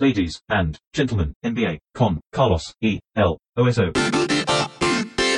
ladies and gentlemen, NBA con Carlos E. L. OSO.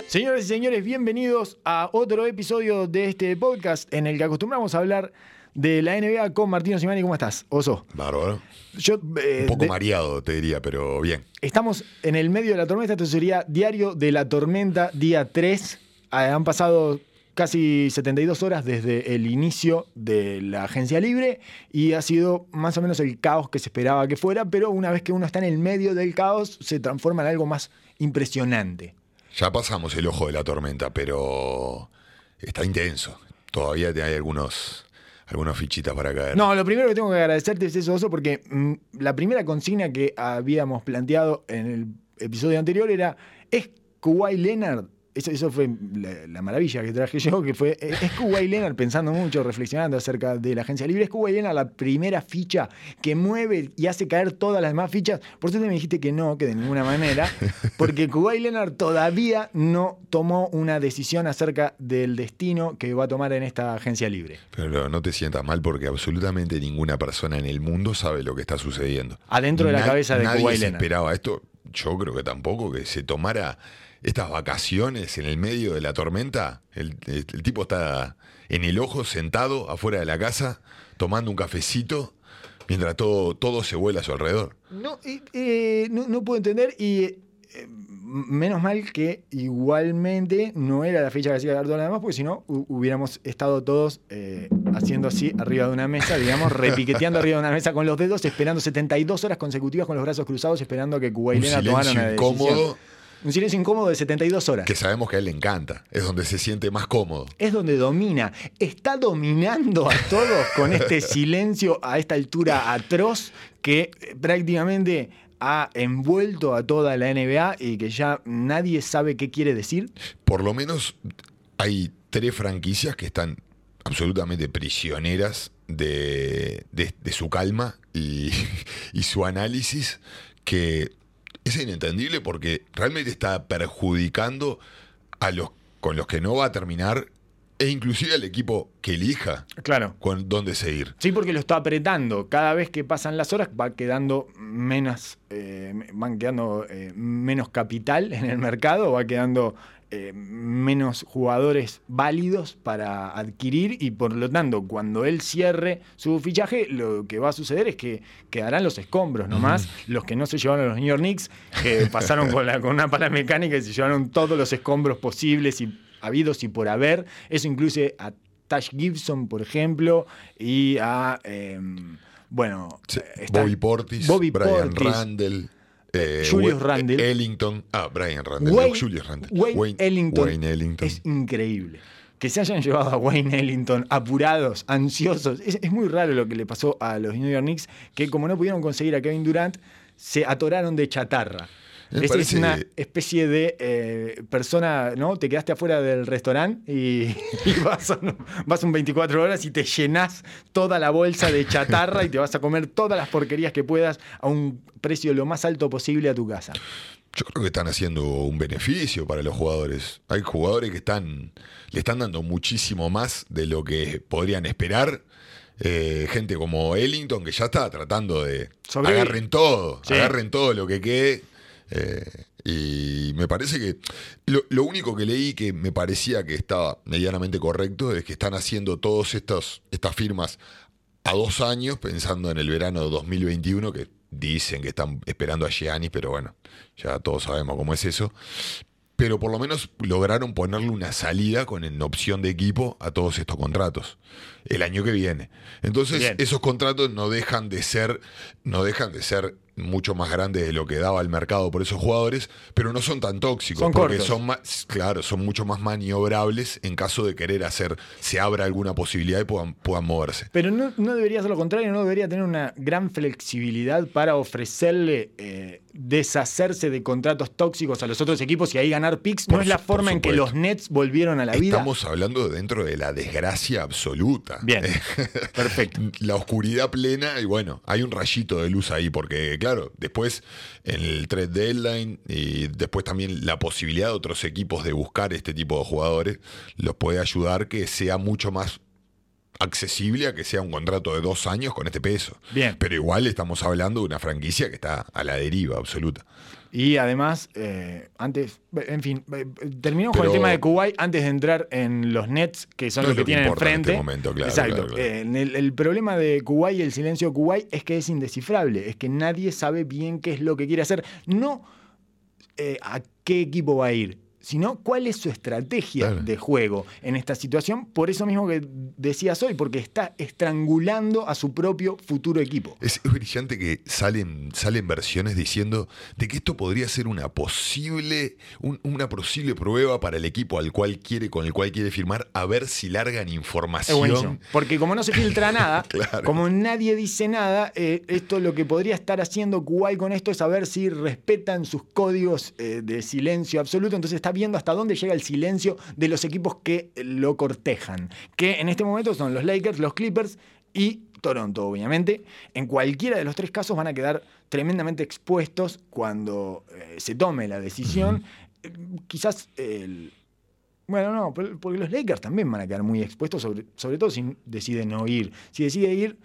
Señoras y señores, bienvenidos a otro episodio de este podcast en el que acostumbramos a hablar de la NBA con Martino Simani. ¿Cómo estás, Oso? Bárbaro. Yo, eh, Un poco de- mareado, te diría, pero bien. Estamos en el medio de la tormenta, esto sería Diario de la Tormenta, día 3. Ah, Han pasado casi 72 horas desde el inicio de la agencia libre y ha sido más o menos el caos que se esperaba que fuera, pero una vez que uno está en el medio del caos se transforma en algo más impresionante. Ya pasamos el ojo de la tormenta, pero está intenso. Todavía hay algunos, algunas fichitas para caer. No, lo primero que tengo que agradecerte es eso, Oso, porque mm, la primera consigna que habíamos planteado en el episodio anterior era, ¿es Kawhi Leonard? Eso, eso fue la, la maravilla que traje yo, que fue, ¿es Kawhi Leonard pensando mucho, reflexionando acerca de la agencia libre? ¿Es Kawhi Leonard la primera ficha que mueve y hace caer todas las demás fichas? Por suerte me dijiste que no, que de ninguna manera, porque Kawhi Leonard todavía no tomó una decisión acerca del destino que va a tomar en esta agencia libre. Pero no te sientas mal porque absolutamente ninguna persona en el mundo sabe lo que está sucediendo. Adentro de la Na- cabeza de Nadie Kawhi se Leonard. esperaba esto. Yo creo que tampoco que se tomara estas vacaciones en el medio de la tormenta. El, el- el tipo está en el ojo, sentado afuera de la casa, tomando un cafecito, mientras todo, todo se vuela a su alrededor. No, eh, eh, no, no puedo entender y eh, menos mal que igualmente no era la fecha que nada más, porque si no hu- hubiéramos estado todos eh, haciendo así arriba de una mesa, digamos, repiqueteando arriba de una mesa con los dedos, esperando 72 horas consecutivas con los brazos cruzados, esperando que Kuwait Un Leonard tomara una decisión. incómodo Un silencio incómodo de 72 horas. que sabemos que a él le encanta. Es donde se siente más cómodo. Es donde domina. Está dominando a todos con este silencio a esta altura atroz que prácticamente ha envuelto a toda la NBA y que ya nadie sabe qué quiere decir. Por lo menos hay tres franquicias que están absolutamente prisioneras de, de- de su calma y, y su análisis, que es inentendible porque realmente está perjudicando a los con los que no va a terminar e inclusive al equipo que elija Claro. con dónde seguir. Sí, porque lo está apretando. Cada vez que pasan las horas va quedando menos, eh, van quedando eh, menos capital en el mercado, va quedando eh, menos jugadores válidos para adquirir y por lo tanto cuando él cierre su fichaje lo que va a suceder es que quedarán los escombros nomás, los que no se llevaron a los New York Knicks, que pasaron con, la, con una pala mecánica y se llevaron todos los escombros posibles y habidos y por haber. Eso incluye a Tash Gibson, por ejemplo, y a... em, bueno, Sí, eh, está- Bobby Portis, Bobby Brian Portis, Randle, eh, Julius Randle. Ellington, ah, Brian Randle, Wayne, no, Julius Randle, Wayne Ellington, Wayne Ellington. es increíble. Que se hayan llevado a Wayne Ellington apurados, ansiosos. Es, es muy raro lo que le pasó a los New York Knicks, que como no pudieron conseguir a Kevin Durant, se atoraron de chatarra. Me Es, es una especie de eh, persona, ¿no? Te quedaste afuera del restaurante y, y vas, a, vas un 24 horas y te llenas toda la bolsa de chatarra y te vas a comer todas las porquerías que puedas a un precio lo más alto posible a tu casa. Yo creo que están haciendo un beneficio para los jugadores. Hay jugadores que están le están dando muchísimo más de lo que podrían esperar. Eh, gente como Ellington que ya está tratando de Sobrevivir. agarren todo, Sí. agarren todo lo que quede. Eh, y me parece que lo, lo único que leí que me parecía que estaba medianamente correcto es que están haciendo todas estas firmas a dos años, pensando en el verano de 2021, que dicen que están esperando a Giannis, pero bueno, ya todos sabemos cómo es eso. Pero por lo menos lograron ponerle una salida con en opción de equipo a todos estos contratos el año que viene. Entonces, Bien. esos contratos no dejan de ser, no dejan de ser mucho más grandes de lo que daba el mercado por esos jugadores, pero no son tan tóxicos, Son porque cortos. son más, claro, son mucho más maniobrables en caso de querer hacer, se abra alguna posibilidad y puedan, puedan moverse. Pero no, no debería ser lo contrario, no debería tener una gran flexibilidad para ofrecerle eh, deshacerse de contratos tóxicos a los otros equipos y ahí ganar picks. No es la forma en que los Nets volvieron a la vida. Estamos hablando dentro de la desgracia absoluta. Bien, perfecto. La oscuridad plena y bueno, hay un rayito de luz ahí porque claro, después en el trade deadline y después también la posibilidad de otros equipos de buscar este tipo de jugadores los puede ayudar que sea mucho más accesible a que sea un contrato de dos años con este peso. Bien. Pero igual estamos hablando de una franquicia que está a la deriva absoluta. Y además, eh, antes, en fin, eh, terminamos con el tema de Kuwait antes de entrar en los Nets, que son No los que lo que tienen en enfrente. este momento, claro, Exacto. claro, claro. Eh, en el, el problema de Kuwait y el silencio de Kuwait es que es indescifrable, es que nadie sabe bien qué es lo que quiere hacer. No eh, a qué equipo va a ir, sino cuál es su estrategia Claro. de juego en esta situación. Por eso mismo que decías hoy, porque está estrangulando a su propio futuro equipo. Es, es brillante que salen, salen versiones diciendo de que esto podría ser una posible, un- una posible prueba para el equipo al cual quiere, con el cual quiere firmar, a ver si largan información. Porque como no se filtra nada, Claro. como nadie dice nada, eh, esto lo que podría estar haciendo Kuwait con esto es saber si respetan sus códigos eh, de silencio absoluto. Entonces está viendo hasta dónde llega el silencio de los equipos que lo cortejan. Que en este momento son los Lakers, los Clippers y Toronto, obviamente. En cualquiera de los tres casos van a quedar tremendamente expuestos cuando eh, se tome la decisión. Eh, Quizás el, bueno, no, porque los Lakers también van a quedar muy expuestos, sobre, sobre todo si deciden no ir. Si decide ir,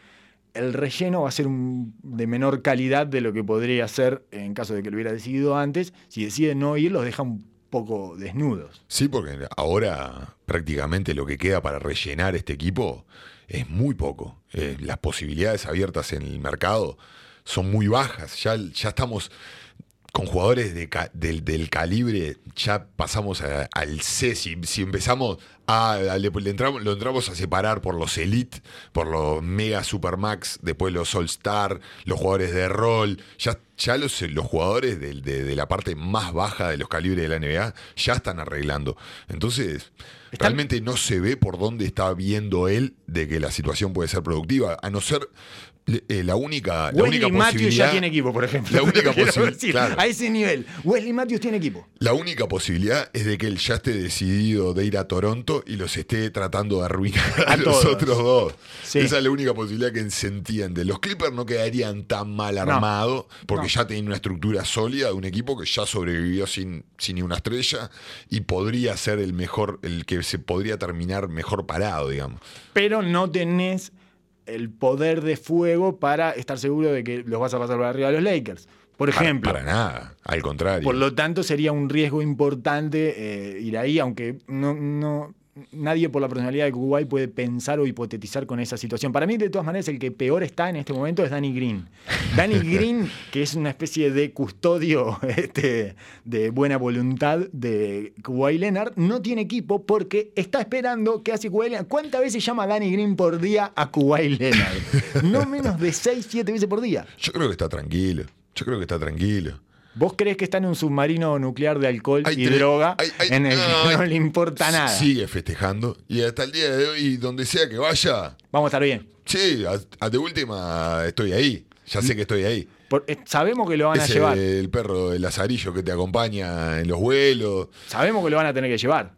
el relleno va a ser un- de menor calidad de lo que podría ser en caso de que lo hubiera decidido antes. Si decide no ir, los deja un poco desnudos. Sí, porque ahora prácticamente lo que queda para rellenar este equipo es muy poco. Eh, las posibilidades abiertas en el mercado son muy bajas. Ya, ya estamos con jugadores de del, del calibre, ya pasamos a- al C. Si, si empezamos a. a- le, le entramos, lo entramos a separar por los Elite, por los Mega Supermax, después los All Star, los jugadores de rol. Ya, ya los, los jugadores de, de la parte más baja de los calibres de la NBA ya están arreglando. Entonces. Están- Realmente no se ve por dónde está viendo él de que la situación puede ser productiva, a no ser eh, la única, la Wesley única Matthews ya tiene equipo, por ejemplo. La única posibilidad, claro. A ese nivel. Wesley Matthews tiene equipo. La única posibilidad es de que él ya esté decidido de ir a Toronto y los esté tratando de arruinar a, A los todos. otros dos. Sí. Esa es la única posibilidad que se entiende. Los Clippers no quedarían tan mal armados porque No. ya tienen una estructura sólida de un equipo que ya sobrevivió sin, sin ni una estrella y podría ser el mejor, el que se podría terminar mejor parado, digamos. Pero no tenés el poder de fuego para estar seguro de que los vas a pasar por arriba a los Lakers. Por Para- ejemplo. Para, nada, al contrario. Por lo tanto, sería un riesgo importante eh, ir ahí, aunque no, no- nadie por la personalidad de Kuwait puede pensar o hipotetizar con esa situación. Para mí, de todas maneras, el que peor está en este momento es Danny Green. Danny Green, que es una especie de custodio este, de buena voluntad de Kuwait Leonard, no tiene equipo porque está esperando que hace Kuwait Leonard. ¿Cuántas veces llama Danny Green por día a Kuwait Leonard? No menos de 6, 7 veces por día. Yo creo que está tranquilo. Yo creo que está tranquilo. ¿Vos crees que está en un submarino nuclear de alcohol Hay y tres- droga hay- hay- en el que no, le importa nada? Sigue festejando. Y hasta el día de hoy, donde sea que vaya, Vamos a estar bien. sí, a, a de última estoy ahí. Ya sé que estoy ahí. Por- eh, sabemos que lo van a llevar. el perro del lazarillo que te acompaña en los vuelos. Sabemos que lo van a tener que llevar.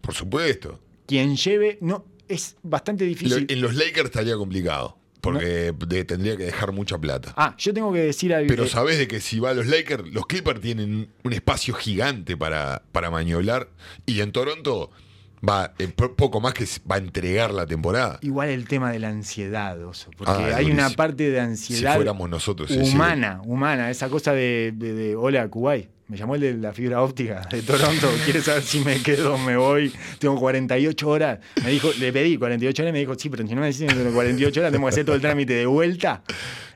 Por supuesto. Quien lleve, no, es bastante Lo- difícil. en los Lakers estaría complicado. Porque de- tendría que dejar mucha plata. Ah, yo tengo que decir algo. Pero sabes de que si va a los Lakers, los Clippers tienen un espacio gigante para, para maniobrar. Y en Toronto va eh, po- poco más que va a entregar la temporada. Igual el tema de la ansiedad, Oso, porque Ah, hay una parte de Si ansiedad fuéramos nosotros, humana, humana, esa cosa de, de, de, hola, Kuwait. Me llamó el de la fibra óptica de Toronto. ¿Quieres saber si me quedo o me voy? Tengo 48 horas. Me dijo, le pedí 48 horas y me dijo, sí, pero si no me decís en 48 horas, tengo que hacer todo el trámite de vuelta.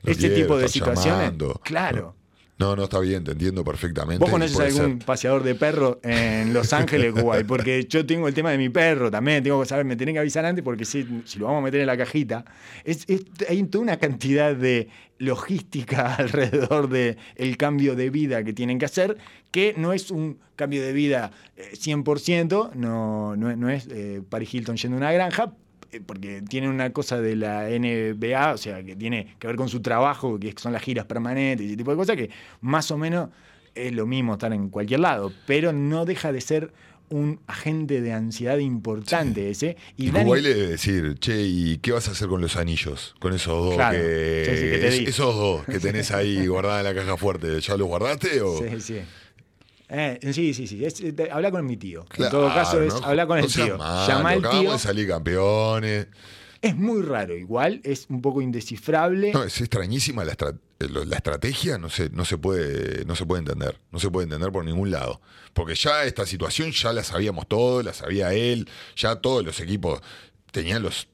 No este quiero, tipo de situaciones. llamando. Claro. No, no está bien, te entiendo perfectamente. ¿Vos conoces algún ser. paseador de perro en Los Ángeles, Kuwait? Porque yo tengo el tema de mi perro también, tengo que saber, me tienen que avisar antes porque si, si lo vamos a meter en la cajita, es, es- hay toda una cantidad de logística alrededor del el cambio de vida que tienen que hacer, que no es un cambio de vida eh, 100%, no, no, es- no es eh, Paris Hilton yendo a una granja, eh, porque tiene una cosa de la NBA, o sea, que tiene que ver con su trabajo, que son las giras permanentes y ese tipo de cosas, que más o menos es lo mismo estar en cualquier lado, pero no deja de ser un agente de ansiedad importante ese. Y Y Dani- le debe decir, che, ¿y qué vas a hacer con los anillos? Con esos dos Claro, que. sí, sí, que te es- esos dos que tenés ahí guardados en la caja fuerte, ¿ya los guardaste o.? Sí, sí. Eh, sí, sí, sí. Es- habla con mi tío. en todo caso es no- hablar con no el tío. malo, Llama al tío. de salir campeones. Es muy raro, igual, es un poco indescifrable. No, es extrañísima la, estra- eh, la estrategia, no se, no, se puede, no se puede entender. No se puede entender por ningún lado. Porque ya esta situación ya la sabíamos todos, la sabía él, ya todos los equipos tenían los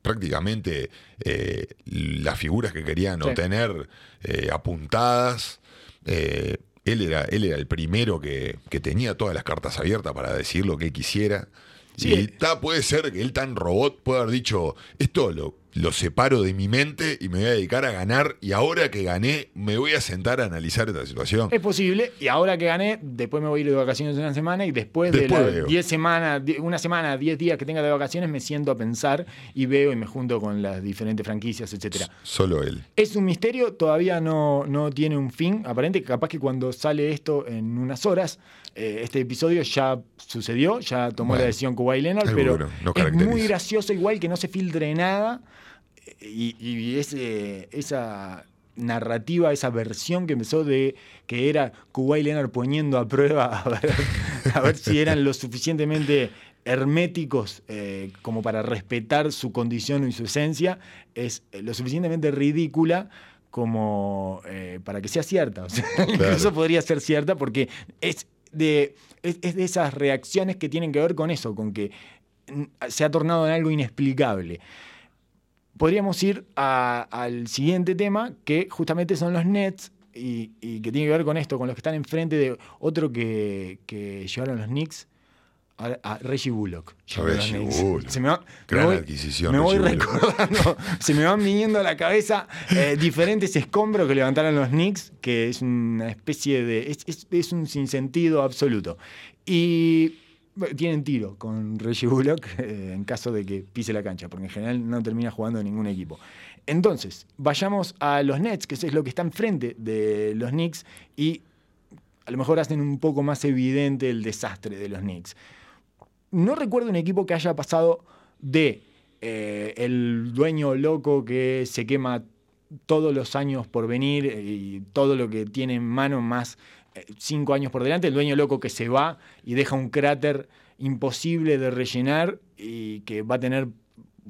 prácticamente eh, las figuras que querían Sí. obtener eh, apuntadas. Eh, él, era, él era el primero que, que tenía todas las cartas abiertas para decir lo que él quisiera. Sí. Y ta, puede ser que él tan robot pueda haber dicho, esto lo, lo separo de mi mente y me voy a dedicar a ganar y ahora que gané me voy a sentar a analizar esta situación. Es posible, y ahora que gané, después me voy a ir de vacaciones una semana y después, Después de veo. las 10 semanas, una semana, 10 días que tenga de vacaciones, me siento a pensar y veo y me junto con las diferentes franquicias, etcétera. Solo él. Es un misterio, todavía no, no tiene un fin aparente. Capaz que cuando sale esto en unas horas, eh, este episodio ya sucedió, ya tomó Bueno, la decisión Kawhi Leonard, pero no- es muy gracioso igual que no se filtre nada y, y ese- esa narrativa, esa versión que empezó de que era Kawhi Leonard poniendo a prueba a ver, a ver si eran lo suficientemente herméticos eh, como para respetar su condición y su esencia, es eh, lo suficientemente ridícula como eh, para que sea cierta. O sea, Incluso podría ser cierta porque es de, es, es de esas reacciones que tienen que ver con eso, con que se ha tornado en algo inexplicable. Podríamos ir a- al siguiente tema, que justamente son los Nets, y, y que tiene que ver con esto, con los que están enfrente de otro que, que llevaron los Knicks, a, a Reggie Bullock. los Reggie. Bullock. Se me va- Gran me voy- adquisición, Me voy Reggie Bullock. recordando, se me van viniendo a la cabeza eh, diferentes escombros que levantaron los Knicks, que es una especie de. Es, es- es un sinsentido absoluto. Y tienen tiro con Reggie Bullock eh, en caso de que pise la cancha, porque en general no termina jugando en ningún equipo. Entonces, vayamos a los Nets, que es lo que está enfrente de los Knicks, y a lo mejor hacen un poco más evidente el desastre de los Knicks. No recuerdo un equipo que haya pasado de eh, el dueño loco que se quema todos los años por venir eh, y todo lo que tiene en mano más cinco años por delante, el dueño loco que se va y deja un cráter imposible de rellenar y que va a tener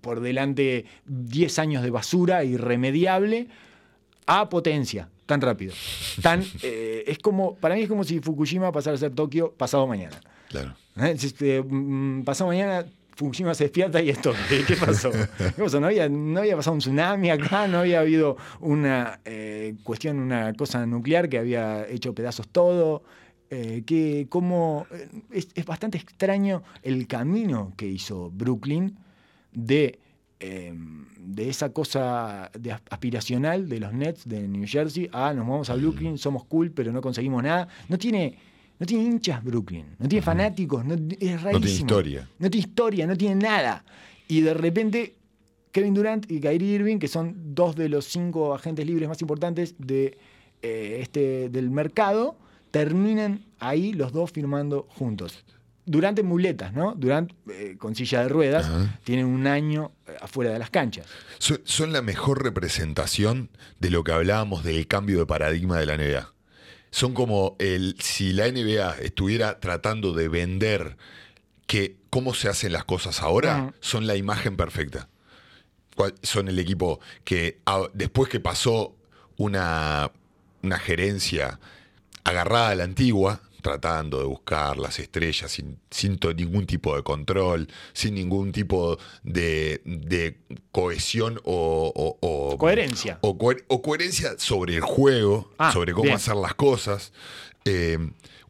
por delante 10 años de basura irremediable a potencia, tan rápido. Tan, eh, es como, para mí es como si Fukushima pasara a ser Tokio pasado mañana. Claro. ¿Eh? Este, mm, pasado mañana Fukushima se despierta y esto, ¿qué, pasó? ¿Qué pasó? ¿No, había, no había pasado un tsunami acá, no había habido una eh, cuestión, una cosa nuclear que había hecho pedazos todo. Eh, que como eh, es, bastante extraño el camino que hizo Brooklyn de, eh, de esa cosa de as- aspiracional de los Nets de New Jersey a nos vamos a Brooklyn, somos cool, pero no conseguimos nada. No tiene, no tiene hinchas Brooklyn, no tiene fanáticos, no, es rarísimo. No tiene historia. No tiene historia, no tiene nada. Y de repente, Kevin Durant y Kyrie Irving, que son dos de los cinco agentes libres más importantes de, eh, este, del mercado, terminan ahí los dos firmando juntos. Durante muletas, ¿no? Durant eh, con silla de ruedas, Ajá. tienen un año eh, afuera de las canchas. Son, son la mejor representación de lo que hablábamos del cambio de paradigma de la NBA. Son como el, si la NBA estuviera tratando de vender que cómo se hacen las cosas ahora, son la imagen perfecta. Son el equipo que después que pasó una, una gerencia agarrada a la antigua, tratando de buscar las estrellas sin, sin ningún tipo de control, sin ningún tipo de, de cohesión o, o- o- Coherencia. o, coher- o coherencia sobre el juego, Ah, sobre cómo bien. hacer las cosas. Eh,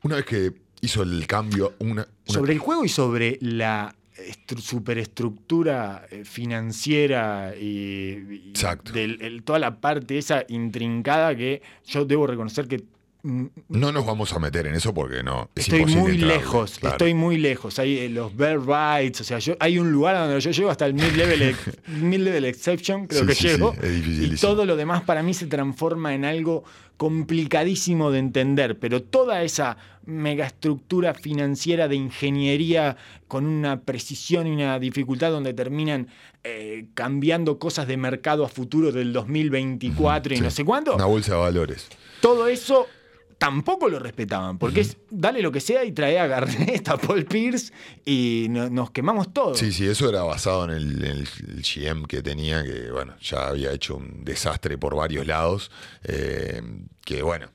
una vez que hizo el cambio, una, una- Sobre el juego y sobre la estru- superestructura eh, financiera y, y Exacto. del- el- toda la parte esa intrincada que yo debo reconocer que no nos vamos a meter en eso porque no. Es estoy muy entrarle, lejos, claro. estoy muy lejos. Hay eh, los bear rights, o sea, yo, hay un lugar donde yo llego hasta el mid-level mid-level exception, creo Sí, que sí, llego. sí, es y todo lo demás para mí se transforma en algo complicadísimo de entender, pero toda esa megaestructura financiera de ingeniería con una precisión y una dificultad donde terminan eh, cambiando cosas de mercado a futuro del 2024 y Sí. no sé cuánto, Una bolsa de valores. todo eso tampoco lo respetaban, porque es dale lo que sea y trae a Garnett, a Paul Pierce y no- nos quemamos todos. Sí, sí, eso era basado en el, GM que tenía, que bueno, ya había hecho un desastre por varios lados. eh, que bueno,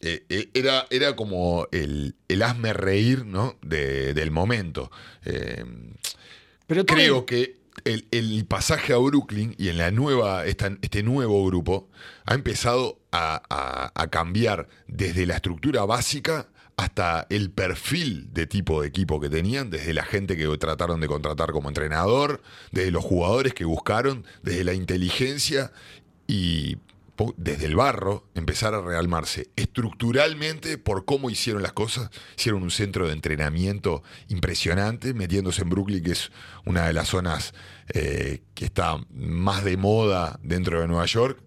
eh, eh, era, era como el, el hazme reír ¿no? De- del momento. Eh, Pero creo que el, el pasaje a Brooklyn y en la nueva, esta- este nuevo grupo ha empezado a, cambiar desde la estructura básica hasta el perfil de tipo de equipo que tenían, desde la gente que trataron de contratar como entrenador, desde los jugadores que buscaron, desde la inteligencia y desde el barro empezar a realmarse estructuralmente por cómo hicieron las cosas. Hicieron un centro de entrenamiento impresionante, metiéndose en Brooklyn, que es una de las zonas eh, que está más de moda dentro de Nueva York.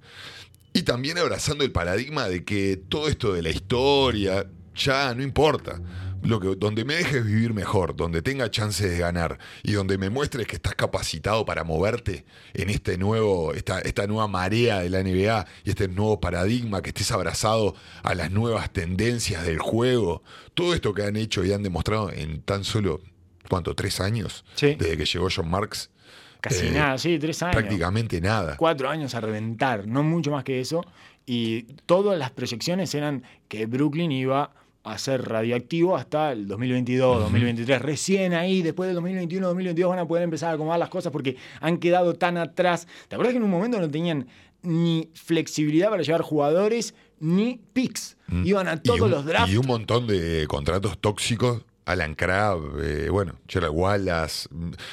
Y también abrazando el paradigma de que todo esto de la historia ya no importa. Lo que, donde me dejes vivir mejor, donde tenga chances de ganar y donde me muestres que estás capacitado para moverte en este nuevo, esta, esta nueva marea de la NBA y este nuevo paradigma, que estés abrazado a las nuevas tendencias del juego. Todo esto que han hecho y han demostrado en tan solo, ¿cuánto? ¿Tres años? Sí. Desde que llegó John Marks. Casi Eh, nada, sí, tres años. Prácticamente nada. Cuatro años a reventar, no mucho más que eso. Y todas las proyecciones eran que Brooklyn iba a ser radioactivo hasta el 2022, 2023. Recién ahí, después del 2021, 2022, van a poder empezar a acomodar las cosas porque han quedado tan atrás. ¿Te acuerdas que en un momento no tenían ni flexibilidad para llevar jugadores ni picks? Iban a Mm. Todos un- los drafts. Y un montón de contratos tóxicos. Alan Crabb, eh, bueno, Gerald Wallace,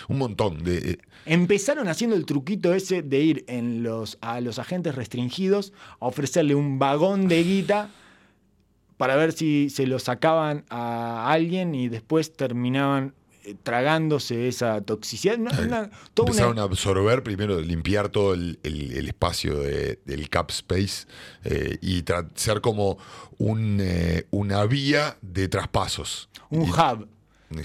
un montón de. eh, Empezaron haciendo el truquito ese de ir en los, a los agentes restringidos a ofrecerle un vagón de guita para ver si se lo sacaban a alguien y después terminaban tragándose esa toxicidad. Una- una- toda una- empezaron a absorber, primero limpiar todo el, el- el espacio de- del cap space eh, y ser como un, eh, una vía de traspasos. un Y- hub.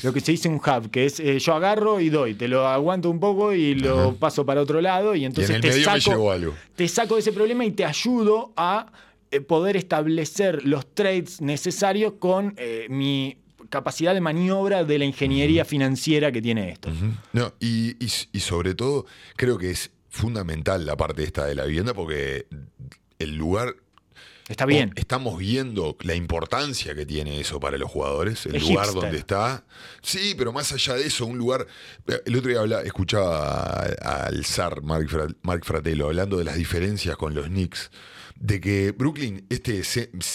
Lo que se dice un hub, que es eh, yo agarro y doy, te lo aguanto un poco y lo paso para otro lado y y entonces en te saco, algo. te saco de ese problema y te ayudo a eh, poder establecer los trades necesarios con eh, mi capacidad de maniobra de la ingeniería financiera que tiene esto. No, y, y- y sobre todo, creo que es fundamental la parte esta de la vivienda porque el lugar Está bien. Estamos viendo la importancia que tiene eso para los jugadores, el Es lugar hipster. donde está. Sí, pero más allá de eso, un lugar. El otro día habla- escuchaba al zar Mark, Fra- Mark Fratello hablando de las diferencias con los Knicks. De que Brooklyn, este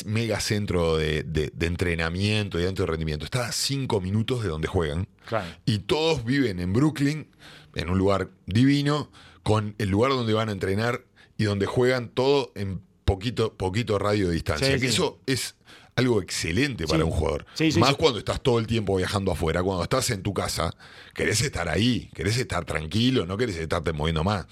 mega centro de, de- de entrenamiento y de alto rendimiento, está a cinco minutos de donde juegan. Claro. Y todos viven en Brooklyn, en un lugar divino, con el lugar donde van a entrenar y donde juegan todo en poquito, poquito radio de distancia. Sí, que sí. Eso es algo excelente para un jugador. Más cuando estás todo el tiempo viajando afuera, cuando estás en tu casa, querés estar ahí, querés estar tranquilo, no querés estarte moviendo más.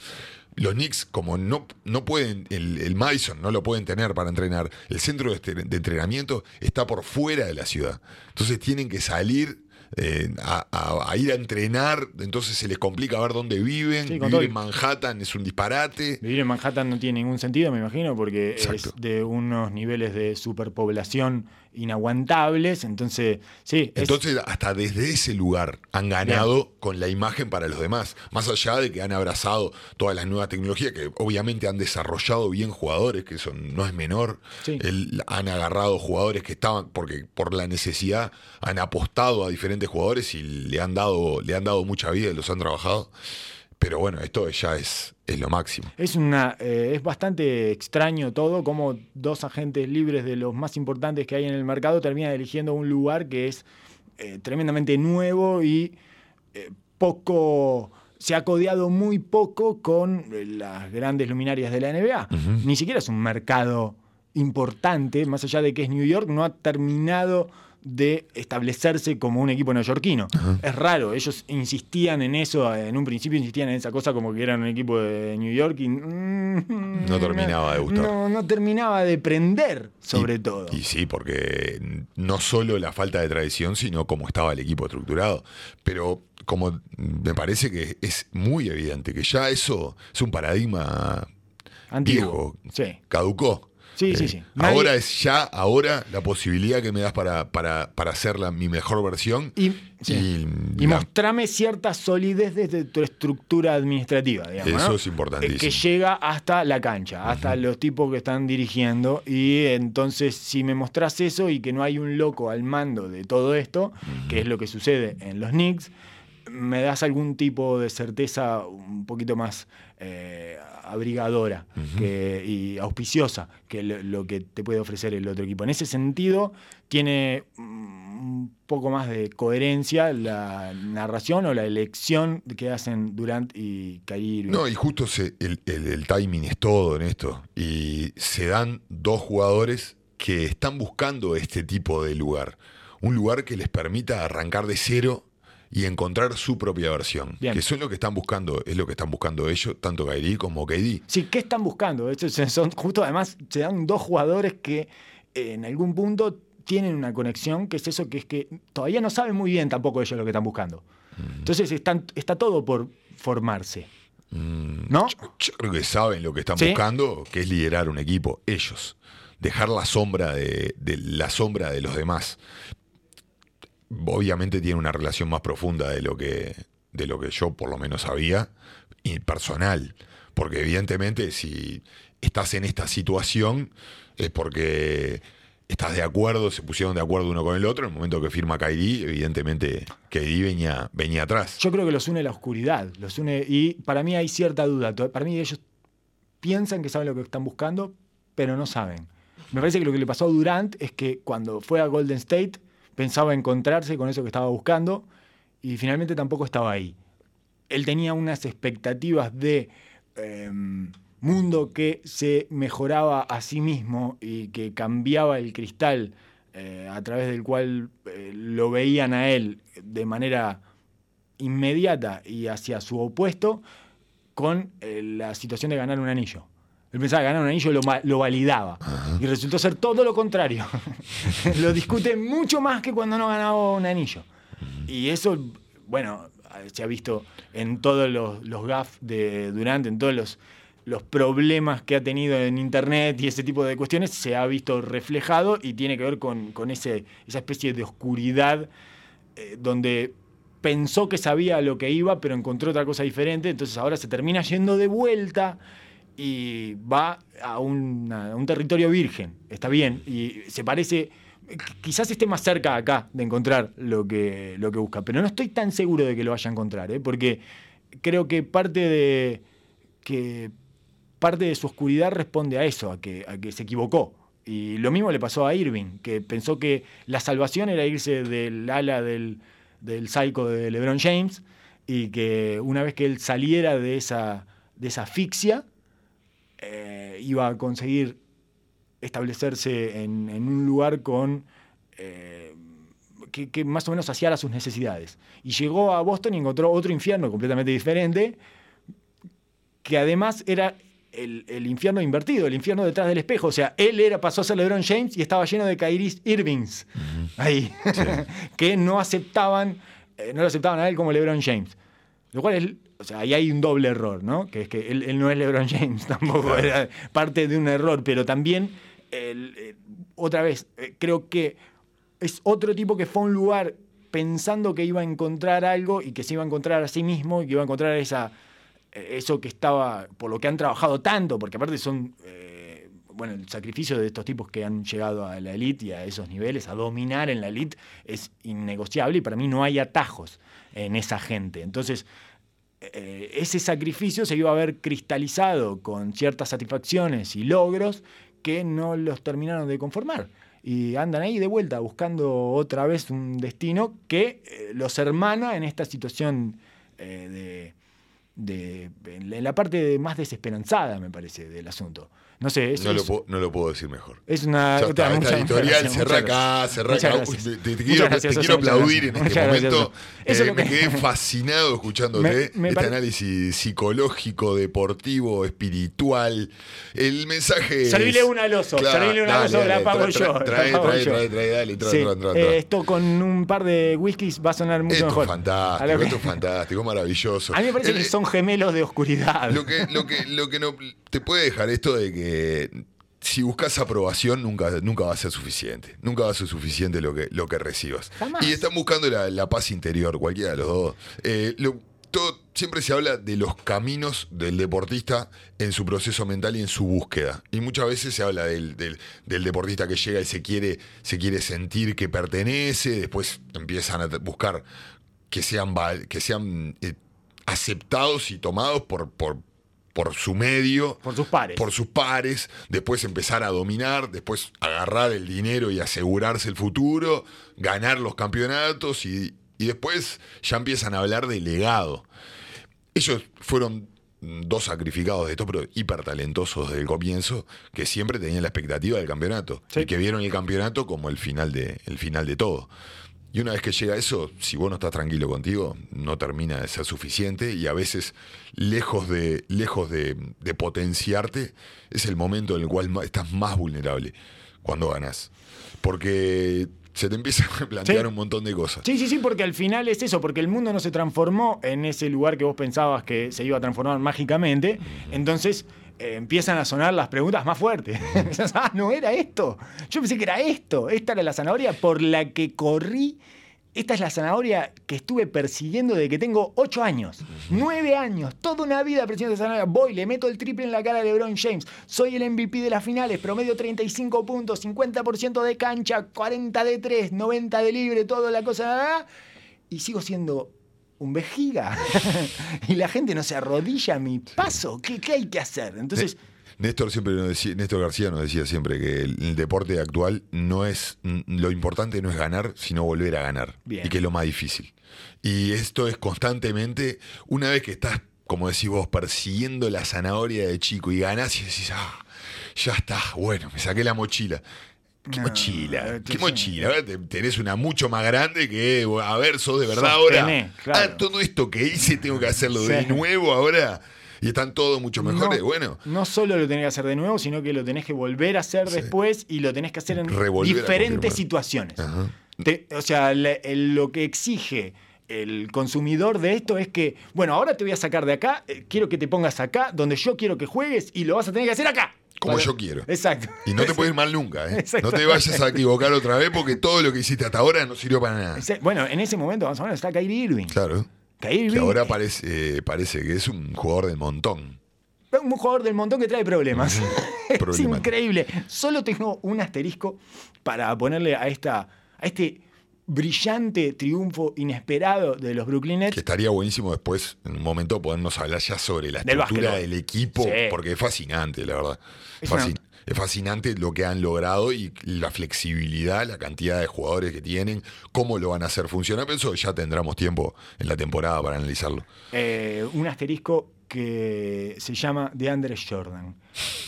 Los Knicks, como no, no pueden, el, el Madison no lo pueden tener para entrenar, el centro de, este- de entrenamiento está por fuera de la ciudad. Entonces tienen que salir eh, a, a- a ir a entrenar, entonces se les complica ver dónde viven. Sí, Vivir en Manhattan es un disparate. Vivir en Manhattan no tiene ningún sentido, me imagino, porque Exacto. es de unos niveles de superpoblación inaguantables. Entonces, sí, es- Entonces, hasta desde ese lugar han ganado con la imagen para los demás. Más allá de que han abrazado todas las nuevas tecnologías, que obviamente han desarrollado bien jugadores, que eso no es menor. Sí. El- han agarrado jugadores que estaban, porque por la necesidad han apostado a diferentes jugadores y le han dado, le han dado mucha vida y los han trabajado. Pero bueno, esto ya es, es lo máximo. Es, una, eh, es bastante extraño todo, como dos agentes libres de los más importantes que hay en el mercado terminan eligiendo un lugar que es eh, tremendamente nuevo y eh, poco se ha codeado muy poco con las grandes luminarias de la NBA. Ni siquiera es un mercado importante, más allá de que es New York, no ha terminado de establecerse como un equipo neoyorquino. Es raro, ellos insistían en eso, en un principio insistían en esa cosa como que eran un equipo de New York y mm, No terminaba de gustar. No, no terminaba de prender, sobre Y- todo. Y sí, porque no solo la falta de tradición, sino cómo estaba el equipo estructurado. Pero como me parece que es muy evidente que ya eso es un paradigma Antiguo. viejo, Sí. caducó. Sí, sí, sí. Nadie- Ahora es ya, ahora la posibilidad que me das para, para, para hacer la, mi mejor versión. Y, sí. y Y la- mostrame cierta solidez desde tu estructura administrativa, digamos. Eso ¿no? es importantísimo. Eh, Que llega hasta la cancha, hasta los tipos que están dirigiendo. Y entonces, si me mostrás eso y que no hay un loco al mando de todo esto, que es lo que sucede en los Knicks, me das algún tipo de certeza un poquito más eh, abrigadora que- y auspiciosa que lo, lo que te puede ofrecer el otro equipo. En ese sentido, tiene mm, un poco más de coherencia la narración o la elección que hacen Durant y Kyrie. No, y justo se- el, el- el timing es todo en esto. Y se dan dos jugadores que están buscando este tipo de lugar. Un lugar que les permita arrancar de cero y encontrar su propia versión. Bien. Que son lo que están buscando, es lo que están buscando ellos, tanto Kyrie como KD. Sí, ¿qué están buscando? Estos son justo además se dan dos jugadores que eh, en algún punto tienen una conexión, que es eso que es que todavía no saben muy bien tampoco ellos lo que están buscando. Entonces están, está todo por formarse. ¿No? Yo creo que saben lo que están Sí. buscando, que es liderar un equipo, ellos. Dejar la sombra de, de la sombra de los demás. Obviamente tiene una relación más profunda de lo que, de lo que yo por lo menos sabía, y personal. Porque evidentemente si estás en esta situación es porque estás de acuerdo, se pusieron de acuerdo uno con el otro. En el momento que firma Kyrie, evidentemente Kyrie venía, venía atrás. Yo creo que los une la oscuridad, los une y para mí hay cierta duda. Para mí ellos piensan que saben lo que están buscando, pero no saben. Me parece que lo que le pasó a Durant es que cuando fue a Golden State pensaba encontrarse con eso que estaba buscando y finalmente tampoco estaba ahí. Él tenía unas expectativas de em, mundo que se mejoraba a sí mismo y que cambiaba el cristal eh, a través del cual eh, lo veían a él de manera inmediata y hacia su opuesto con eh, la situación de ganar un anillo. Él pensaba que ganar un anillo lo, lo validaba. Y resultó ser todo lo contrario. lo discute mucho más que cuando no ganaba un anillo. Y eso, bueno, se ha visto en todos los, los gaffes de Durant, en todos los, los problemas que ha tenido en Internet y ese tipo de cuestiones, se ha visto reflejado y tiene que ver con, con ese, esa especie de oscuridad eh, donde pensó que sabía lo que iba, pero encontró otra cosa diferente, entonces ahora se termina yendo de vuelta y va a, un territorio virgen, está bien, y se parece, quizás esté más cerca acá de encontrar lo que, lo que busca, pero no estoy tan seguro de que lo vaya a encontrar, ¿eh? porque creo que parte de, que parte de su oscuridad responde a eso, a que, a que se equivocó. Y lo mismo le pasó a Irving, que pensó que la salvación era irse del ala del, del psycho de LeBron James y que una vez que él saliera de esa, de esa asfixia, eh, iba a conseguir establecerse en, en un lugar con eh, que, que más o menos saciara sus necesidades. Y llegó a Boston y encontró otro infierno completamente diferente, que además era el, el infierno invertido, el infierno detrás del espejo. O sea, él era, pasó a ser LeBron James y estaba lleno de Kyrie Irvings ahí, que no aceptaban, eh, no lo aceptaban a él como LeBron James. Lo cual es, o sea, ahí hay un doble error, ¿no? Que es que él, él no es LeBron James, tampoco era parte de un error, pero también, el- eh, otra vez, eh, creo que es otro tipo que fue a un lugar pensando que iba a encontrar algo y que se iba a encontrar a sí mismo y que iba a encontrar esa, eh, eso que estaba, por lo que han trabajado tanto, porque aparte son, eh, bueno, el sacrificio de estos tipos que han llegado a la elite y a esos niveles, a dominar en la elite, es innegociable y para mí no hay atajos en esa gente. Entonces, eh, ese sacrificio se iba a ver cristalizado con ciertas satisfacciones y logros que no los terminaron de conformar. Y andan ahí de vuelta buscando otra vez un destino que eh, los hermana en esta situación eh, de, de- en la parte más desesperanzada, me parece, del asunto. No sé, es, No lo, es- puedo, no lo puedo decir mejor. es una... Ya está, muchas- editorial, muchas gracias. acá, gracias. Te, te- te Muchas quiero, gracias, te quiero aplaudir gracias. en este momento. Eso Eh, es lo me que- quedé fascinado escuchándote. Me- me este pare- análisis psicológico, deportivo, espiritual. El mensaje. es- Servile una al oso, servile una al dale, oso, la pago trae, yo, Trae, trae, trae, trae, dale, trae, trae, eh, esto con un par de whiskies va a sonar mucho Esto mejor. es A fantástico, lo esto es fantástico, maravilloso. A mí me parece que son gemelos de oscuridad. Lo que, lo que, lo que no te puede dejar esto de que si buscas aprobación, nunca, nunca va a ser suficiente. Nunca va a ser suficiente lo que, lo que recibas. Jamás. Y están buscando la, la paz interior, cualquiera de los dos. Eh, lo- todo, siempre se habla de los caminos del deportista en su proceso mental y en su búsqueda. Y muchas veces se habla del, del- del deportista que llega y se quiere, se quiere sentir que pertenece, después empiezan a buscar que sean, que sean eh, aceptados y tomados por, por, por su medio Por sus pares. por sus pares, después empezar a dominar, después agarrar el dinero y asegurarse el futuro, ganar los campeonatos y, y después ya empiezan a hablar de legado. Ellos fueron dos sacrificados de estos, pero hiper talentosos desde el comienzo, que siempre tenían la expectativa del campeonato Sí. y que vieron el campeonato como el final de, el final de todo. Y una vez que llega eso, si vos no estás tranquilo contigo, no termina de ser suficiente y a veces, lejos de, lejos de, de potenciarte, es el momento en el cual estás más vulnerable cuando ganas. Porque se te empiezan a plantear Sí. un montón de cosas. Sí, sí, sí, porque al final es eso, porque el mundo no se transformó en ese lugar que vos pensabas que se iba a transformar mágicamente. Entonces eh, empiezan a sonar las preguntas más fuertes. Ah, no era esto. Yo pensé que era esto. Esta era la zanahoria por la que corrí. Esta es la zanahoria que estuve persiguiendo desde que tengo 8 años, 9 años, toda una vida persiguiendo esa zanahoria. Voy, le meto el triple en la cara a LeBron James. Soy el MVP de las finales, promedio 35 puntos, 50% de cancha, 40 de 3, 90 de libre, toda la cosa. Y sigo siendo un vejiga. y la gente no se arrodilla a mi paso. ¿Qué, qué hay que hacer? Entonces, Néstor siempre nos decía, Néstor García nos decía siempre que el, el deporte actual no es lo importante no es ganar, sino volver a ganar. Bien. Y que es lo más difícil. Y esto es constantemente, una vez que estás, como decís vos, persiguiendo la zanahoria de chico y ganás y decís, ah, ya está, bueno, me saqué la mochila. ¿Qué No, mochila? ¿Qué mochila? Ahora te- tenés una mucho más grande que, a ver, sos de verdad ahora. Sostené, claro. Ah, todo esto que hice tengo que hacerlo de Sí. nuevo ahora. Y están todos mucho mejores. no, bueno, no solo lo tenés que hacer de nuevo, sino que lo tenés que volver a hacer Sí. después y lo tenés que hacer en Revolver diferentes situaciones. Te- o sea, le- lo que exige el consumidor de esto es que, bueno, ahora te voy a sacar de acá, eh, quiero que te pongas acá, donde yo quiero que juegues y lo vas a tener que hacer acá. Como Para- yo quiero. Exacto. Y no te puedes ir mal nunca, ¿eh? No te vayas a equivocar otra vez porque todo lo que hiciste hasta ahora no sirvió para nada. Bueno, en ese momento más o menos está Kyrie Irving. Claro. Kyrie Que Irving ahora es parece, eh, parece que es un jugador del montón. un jugador del montón que trae problemas. es increíble. Solo tengo un asterisco para ponerle a, esta, a este brillante triunfo inesperado de los Brooklyn Nets. Que estaría buenísimo después, en un momento, podernos hablar ya sobre la Del estructura básquetbol. del equipo, Sí. porque es fascinante, la verdad. Es Fascin- una- Es fascinante lo que han logrado y la flexibilidad, la cantidad de jugadores que tienen, cómo lo van a hacer funcionar. Pero eso ya tendremos tiempo en la temporada para analizarlo. Eh, un asterisco que se llama DeAndre Jordan,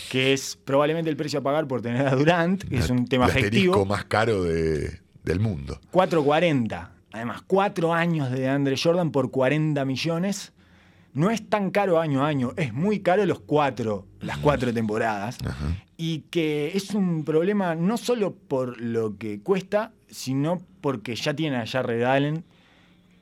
que es probablemente el precio a pagar por tener a Durant, que es un tema el asterisco más caro de- del mundo. 4.40. Además, cuatro años de DeAndre Jordan por 40 millones. No es tan caro año a año, es muy caro los cuatro, las cuatro temporadas. Ajá. Y que es un problema no solo por lo que cuesta, sino porque ya tiene a Jared Allen,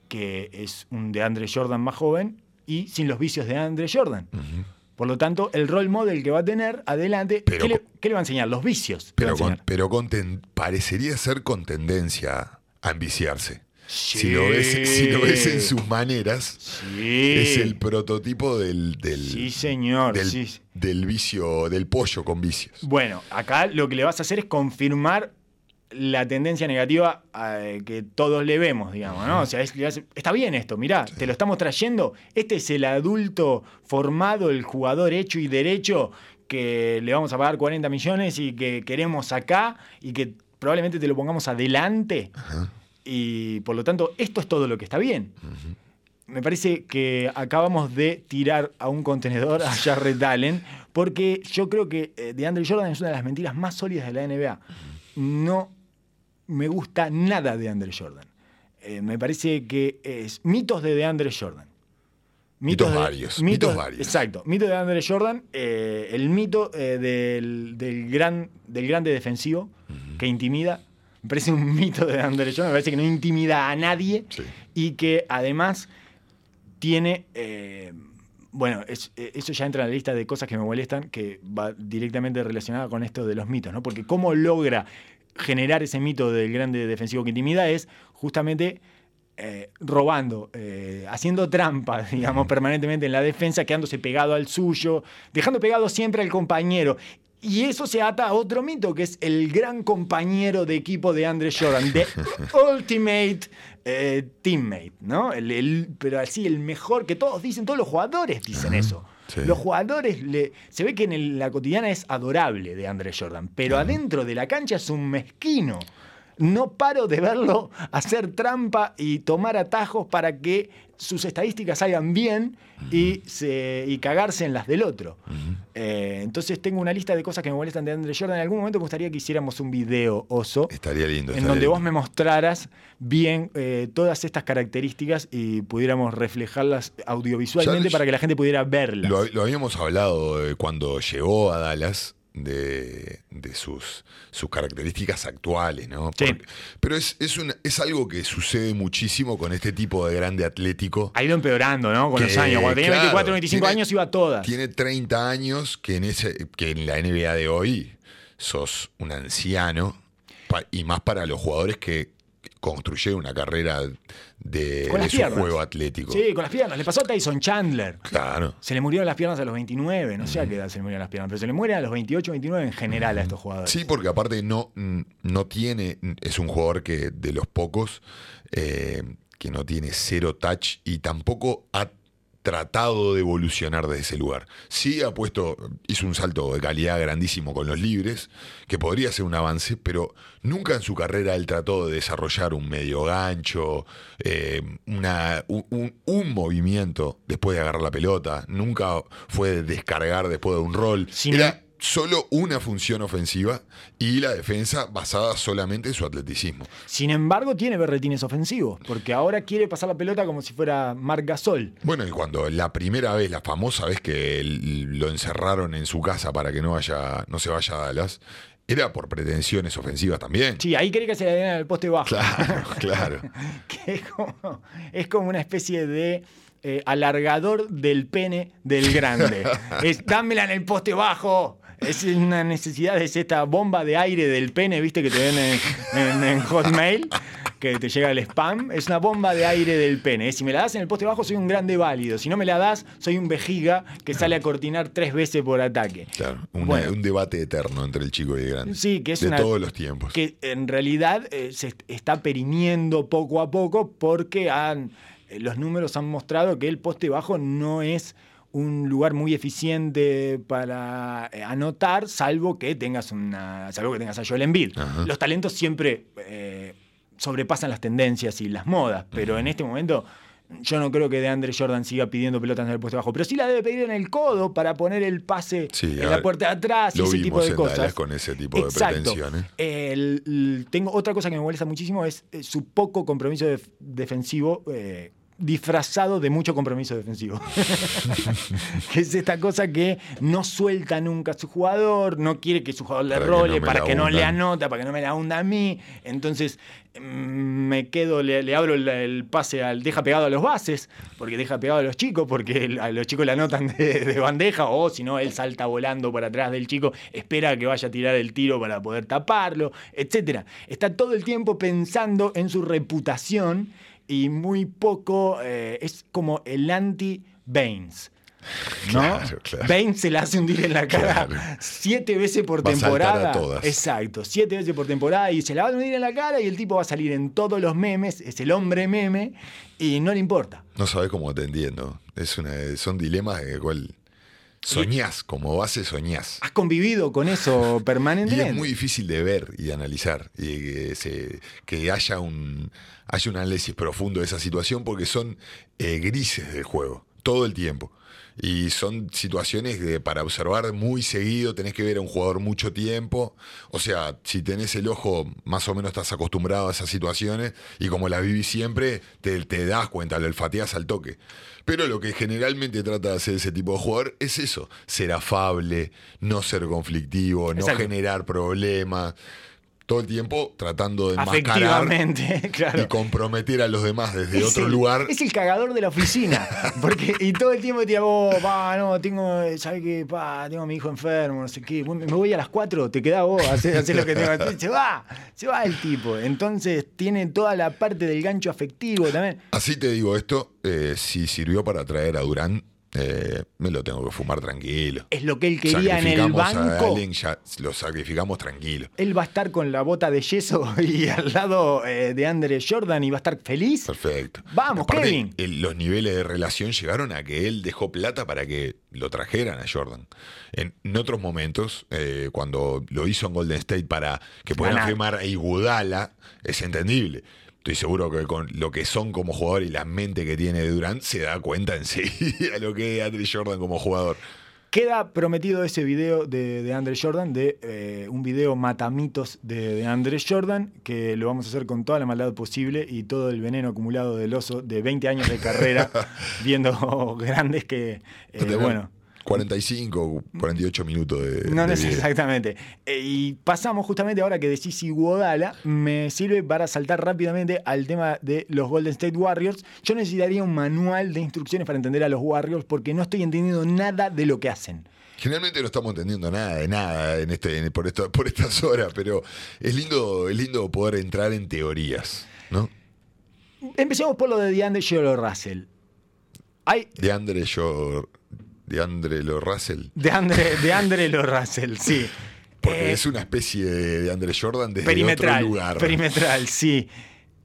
que es un DeAndre Jordan más joven, y sin los vicios de DeAndre Jordan. Ujú. Por lo tanto, el role model que va a tener adelante, Pero ¿qué, le, con- qué le va a enseñar? Los vicios. Pero, con, pero con ten- parecería ser con tendencia a enviciarse. Sí. Si, lo ves, si lo ves en sus maneras, Sí. es el prototipo del, del, Sí, señor. del vicio, del pollo con vicios. Bueno, acá lo que le vas a hacer es confirmar la tendencia negativa eh, que todos le vemos, digamos, ¿no? O sea, es- es- está bien esto, mirá, te lo estamos trayendo. Este es el adulto formado, el jugador hecho y derecho que le vamos a pagar 40 millones y que queremos acá y que probablemente te lo pongamos adelante. Ajá. Y por lo tanto, esto es todo lo que está bien. Me parece que acabamos de tirar a un contenedor a Jared Allen, porque yo creo que eh, DeAndre Jordan es una de las mentiras más sólidas de la NBA. No me gusta nada de DeAndre Jordan. Eh, me parece que es mitos de DeAndre Jordan. Mitos de- varios, mitos varios. Exacto, mito de DeAndre Jordan, eh, el mito eh, del, del gran, del grande defensivo que intimida. Me parece un mito de DeAndre Jordan, me parece que no intimida a nadie Sí. y que además tiene bueno, es- eso ya entra en la lista de cosas que me molestan, que va directamente relacionada con esto de los mitos, ¿no? Porque cómo logra generar ese mito del grande defensivo que intimida es justamente eh, robando, eh, haciendo trampa, digamos, permanentemente en la defensa, quedándose pegado al suyo, dejando pegado siempre al compañero. Y eso se ata a otro mito, que es el gran compañero de equipo de Andre Jordan, de Ultimate eh, Teammate, ¿no? El- el- pero así, el mejor que todos dicen, todos los jugadores dicen eso. Sí. Los jugadores, le- se ve que en el- la cotidiana es adorable de Andre Jordan, pero adentro de la cancha es un mezquino. No paro de verlo hacer trampa y tomar atajos para que sus estadísticas salgan bien y, se, y cagarse en las del otro. Eh, entonces tengo una lista de cosas que me molestan de Andre Jordan. En algún momento me gustaría que hiciéramos un video, Oso, Estaría lindo. en estaría donde lindo. vos me mostraras bien eh, todas estas características y pudiéramos reflejarlas audiovisualmente Ya- para que la gente pudiera verlas. Lo, lo habíamos hablado eh, cuando llegó a Dallas de, de sus, sus características actuales, ¿no? Sí. Porque- pero es, es, es algo que sucede muchísimo con este tipo de grande atlético. Ha ido empeorando, ¿no? Con Que, los años. Cuando tenía claro, 24, 25 tiene- años iba a todas. Tiene 30 años que en, ese, que en la NBA de hoy sos un anciano y más para los jugadores que construyeron una carrera de, su juego atlético. Sí, con las piernas. Le pasó a Tyson Chandler. Claro. Se le murieron las piernas a los 29, no sé a qué edad se le murieron las piernas, pero se le mueren a los 28, 29 en general a estos jugadores. Sí, porque aparte no, mm, no tiene, es un jugador que de los pocos eh, que no tiene cero touch y tampoco ha tratado de evolucionar desde ese lugar. Sí ha puesto, hizo un salto de calidad grandísimo con los libres, que podría ser un avance, pero nunca en su carrera él trató de desarrollar un medio gancho, eh, una, un, un- un movimiento después de agarrar la pelota, nunca fue de descargar después de un rol. Sin- Era solo una función ofensiva y la defensa basada solamente en su atleticismo. Sin embargo, tiene berretines ofensivos, porque ahora quiere pasar la pelota como si fuera Marc Gasol. Bueno, y cuando la primera vez, la famosa vez que lo encerraron en su casa para que no vaya, no se vaya a Dallas, era por pretensiones ofensivas también. Sí, ahí quería que se le dieran al poste bajo. Claro, claro. que es como, es como una especie de eh, alargador del pene del grande. es, dámela en el poste bajo. Es una necesidad, es esta bomba de aire del pene, viste, que te ven en, en- en Hotmail, que te llega el spam. Es una bomba de aire del pene. Si me la das en el poste bajo, soy un grande válido. Si no me la das, soy un vejiga que sale a cortinar tres veces por ataque. Claro, una- Bueno. un debate eterno entre el chico y el grande. Sí, que es de una- todos los tiempos. que en realidad eh, se est- está perimiendo poco a poco porque han, eh, los números han mostrado que el poste bajo no es un lugar muy eficiente para eh, anotar, salvo que tengas una, salvo que tengas a Joel Embiid. Ajá. Los talentos siempre eh, sobrepasan las tendencias y las modas, pero en este momento yo no creo que DeAndre Jordan siga pidiendo pelotas en el poste bajo, pero sí la debe pedir en el codo para poner el pase Sí, en la puerta de atrás y ese tipo de cosas. Con ese tipo de pretensiones. El- el- tengo otra cosa que me molesta muchísimo es eh, su poco compromiso def- defensivo eh, disfrazado de mucho compromiso defensivo. que es esta cosa que no suelta nunca a su jugador, no quiere que su jugador le Para que no role, me para que no le anota, para que no me la hunda a mí. Entonces mm, me quedo, le, le abro el, el pase al. deja pegado a los bases, porque deja pegado a los chicos, porque a los chicos le anotan de, de bandeja, o si no, él salta volando para atrás del chico, espera a que vaya a tirar el tiro para poder taparlo, etcétera. Está todo el tiempo pensando en su reputación y muy poco. eh, es como el anti-Baines. ¿No? Claro, se la hace hundir en la cara Claro. siete veces por Va a temporada. todas. Exacto, siete veces por temporada y se la va a hundir en la cara y el tipo va a salir en todos los memes, es el hombre meme y no le importa. No sabes cómo te entiendo. Es una, son dilemas de cual soñás, como base soñás. ¿Has convivido con eso Y permanentemente? es muy difícil de ver y de analizar. Y que, se- que haya, un, haya un análisis profundo de esa situación porque son eh, grises del juego, todo el tiempo. Y son situaciones que para observar muy seguido tenés que ver a un jugador mucho tiempo. O sea, si tenés el ojo, más o menos estás acostumbrado a esas situaciones y como las vivís siempre, te, te das cuenta, lo olfateás al toque. Pero lo que generalmente trata de hacer ese tipo de jugador es eso, ser afable, no ser conflictivo, no Exacto. generar problemas. Todo el tiempo tratando de enmascarar claro. y comprometer a los demás desde Es otro el- lugar. Es el cagador de la oficina. Porque, y todo el tiempo tira, vos, pa, no, tengo, ¿sabes qué? Pa, tengo a mi hijo enfermo, no sé qué. Me voy a las 4, te quedás vos, hacés lo que tengo. Se va, se va el tipo. Entonces tiene toda la parte del gancho afectivo también. Así te digo esto, eh, si sirvió para traer a Durán, eh, me lo tengo que fumar tranquilo. Es lo que él quería en el Sacrificamos a banco. Allen, ya lo sacrificamos tranquilo. Él va a estar con la bota de yeso y al lado eh, de Andre Jordan y va a estar feliz. Perfecto. Vamos, Kevin. el- los niveles de relación llegaron a que él dejó plata para que lo trajeran a Jordan. En, en otros momentos, eh, cuando lo hizo en Golden State para que pudieran firmar a Iguodala, es entendible. Estoy seguro que con lo que son como jugador y la mente que tiene Durant se da cuenta enseguida lo que es Andre Jordan como jugador. Queda prometido ese video de, de Andre Jordan, de eh, un video matamitos de, de Andre Jordan, que lo vamos a hacer con toda la maldad posible y todo el veneno acumulado del oso de 20 años de carrera, viendo grandes que, eh, bueno, 45, 48 minutos de. no de es exactamente. Eh, y pasamos justamente ahora que decís Iguodala, me sirve para saltar rápidamente al tema de los Golden State Warriors. Yo necesitaría un manual de instrucciones para entender a los Warriors porque no estoy entendiendo nada de lo que hacen. Generalmente no estamos entendiendo nada de nada en este, en- por, esto- por estas horas, pero es lindo, es lindo poder entrar en teorías, ¿no? Empecemos por lo de DeAndre Russell. Hay De Andre yo. De Andre Lo Russell. de Andre, de Andre Lo Russell, sí. Porque Eh, es una especie de, de Andre Jordan desde perimetral, otro lugar. perimetral, sí.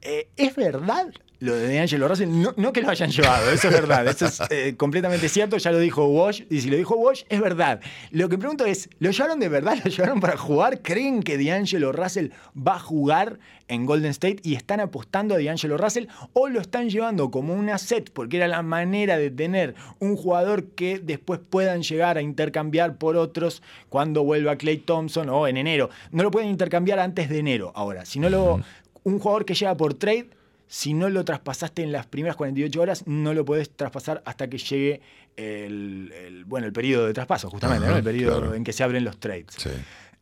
Eh, ¿Es verdad lo de DeAngelo Russell? No, no que lo hayan llevado, eso es verdad. Eso es eh, completamente cierto, ya lo dijo Wash. Y si lo dijo Wash, es verdad. Lo que pregunto es, ¿lo llevaron de verdad? ¿Lo llevaron para jugar? ¿Creen que DeAngelo Russell va a jugar en Golden State y están apostando a DeAngelo Russell? ¿O lo están llevando como un asset porque era la manera de tener un jugador que después puedan llegar a intercambiar por otros cuando vuelva Clay Thompson o en enero? No lo pueden intercambiar antes de enero ahora. Si no lo un jugador que llega por trade, si no lo traspasaste en las primeras 48 horas, no lo podés traspasar hasta que llegue el, el- bueno, el periodo de traspaso, justamente, Ajá, ¿no? el periodo claro. en que se abren los trades. Sí.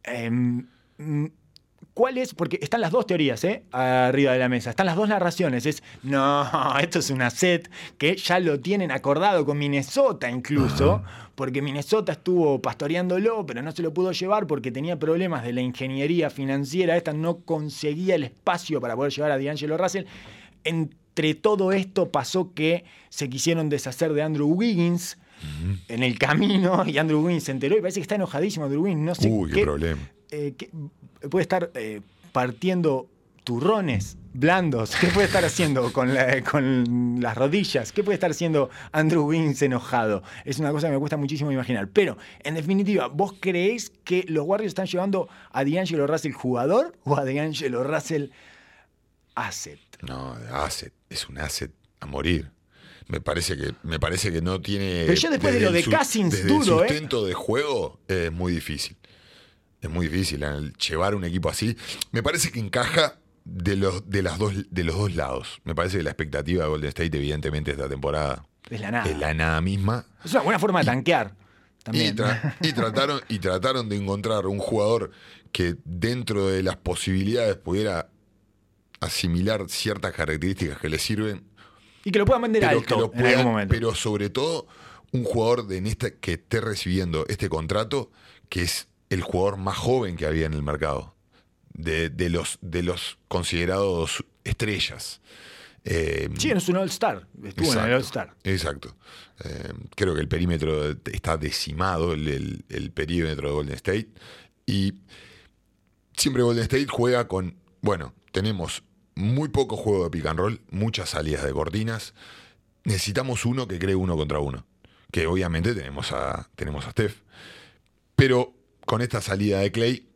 Em, ¿Cuál es? Porque están las dos teorías, ¿eh? Arriba de la mesa. Están las dos narraciones. Es, no, esto es una set que ya lo tienen acordado con Minnesota incluso, porque Minnesota estuvo pastoreándolo, pero no se lo pudo llevar porque tenía problemas de la ingeniería financiera. Esta no conseguía el espacio para poder llevar a D'Angelo Russell. Entre todo esto pasó que se quisieron deshacer de Andrew Wiggins en el camino y Andrew Wiggins se enteró y parece que está enojadísimo Andrew Wiggins. No sé Uy, qué, problema. eh, ¿qué- puede estar eh, partiendo turrones blandos. ¿Qué puede estar haciendo con, la- con las rodillas? ¿Qué puede estar haciendo Andrew Wiggins enojado? Es una cosa que me cuesta muchísimo imaginar. Pero, en definitiva, ¿vos creéis que los Warriors están llevando a D'Angelo Russell jugador o a D'Angelo Russell asset? No, asset. Es un asset a morir. Me parece que, me parece que no tiene. Pero ya después de lo de desde duro, ¿eh? El sustento de juego es muy difícil. Es muy difícil el llevar un equipo así. Me parece que encaja de los, de las dos, de los dos lados. Me parece que la expectativa de Golden State, evidentemente, esta temporada Es la nada. es la nada misma. Es una buena forma de tanquear. Y, También. tra- y trataron, y trataron de encontrar un jugador que dentro de las posibilidades pudiera asimilar ciertas características que le sirven, Y que lo puedan vender pero, alto que lo en algún momento. pero sobre todo un jugador de en esta, que esté recibiendo este contrato, que es el jugador más joven que había en el mercado, de, de los, de los considerados estrellas. Eh, Sí, es un All-Star. Estuvo en el Exacto, All-Star. Exacto. Eh, creo que el perímetro está decimado, el, el- el perímetro de Golden State. Y siempre Golden State juega con, bueno, tenemos muy poco juego de pick and roll, muchas salidas de cortinas. Necesitamos uno que cree uno contra uno. Que obviamente tenemos a, tenemos a Steph. Pero con esta salida de Clay,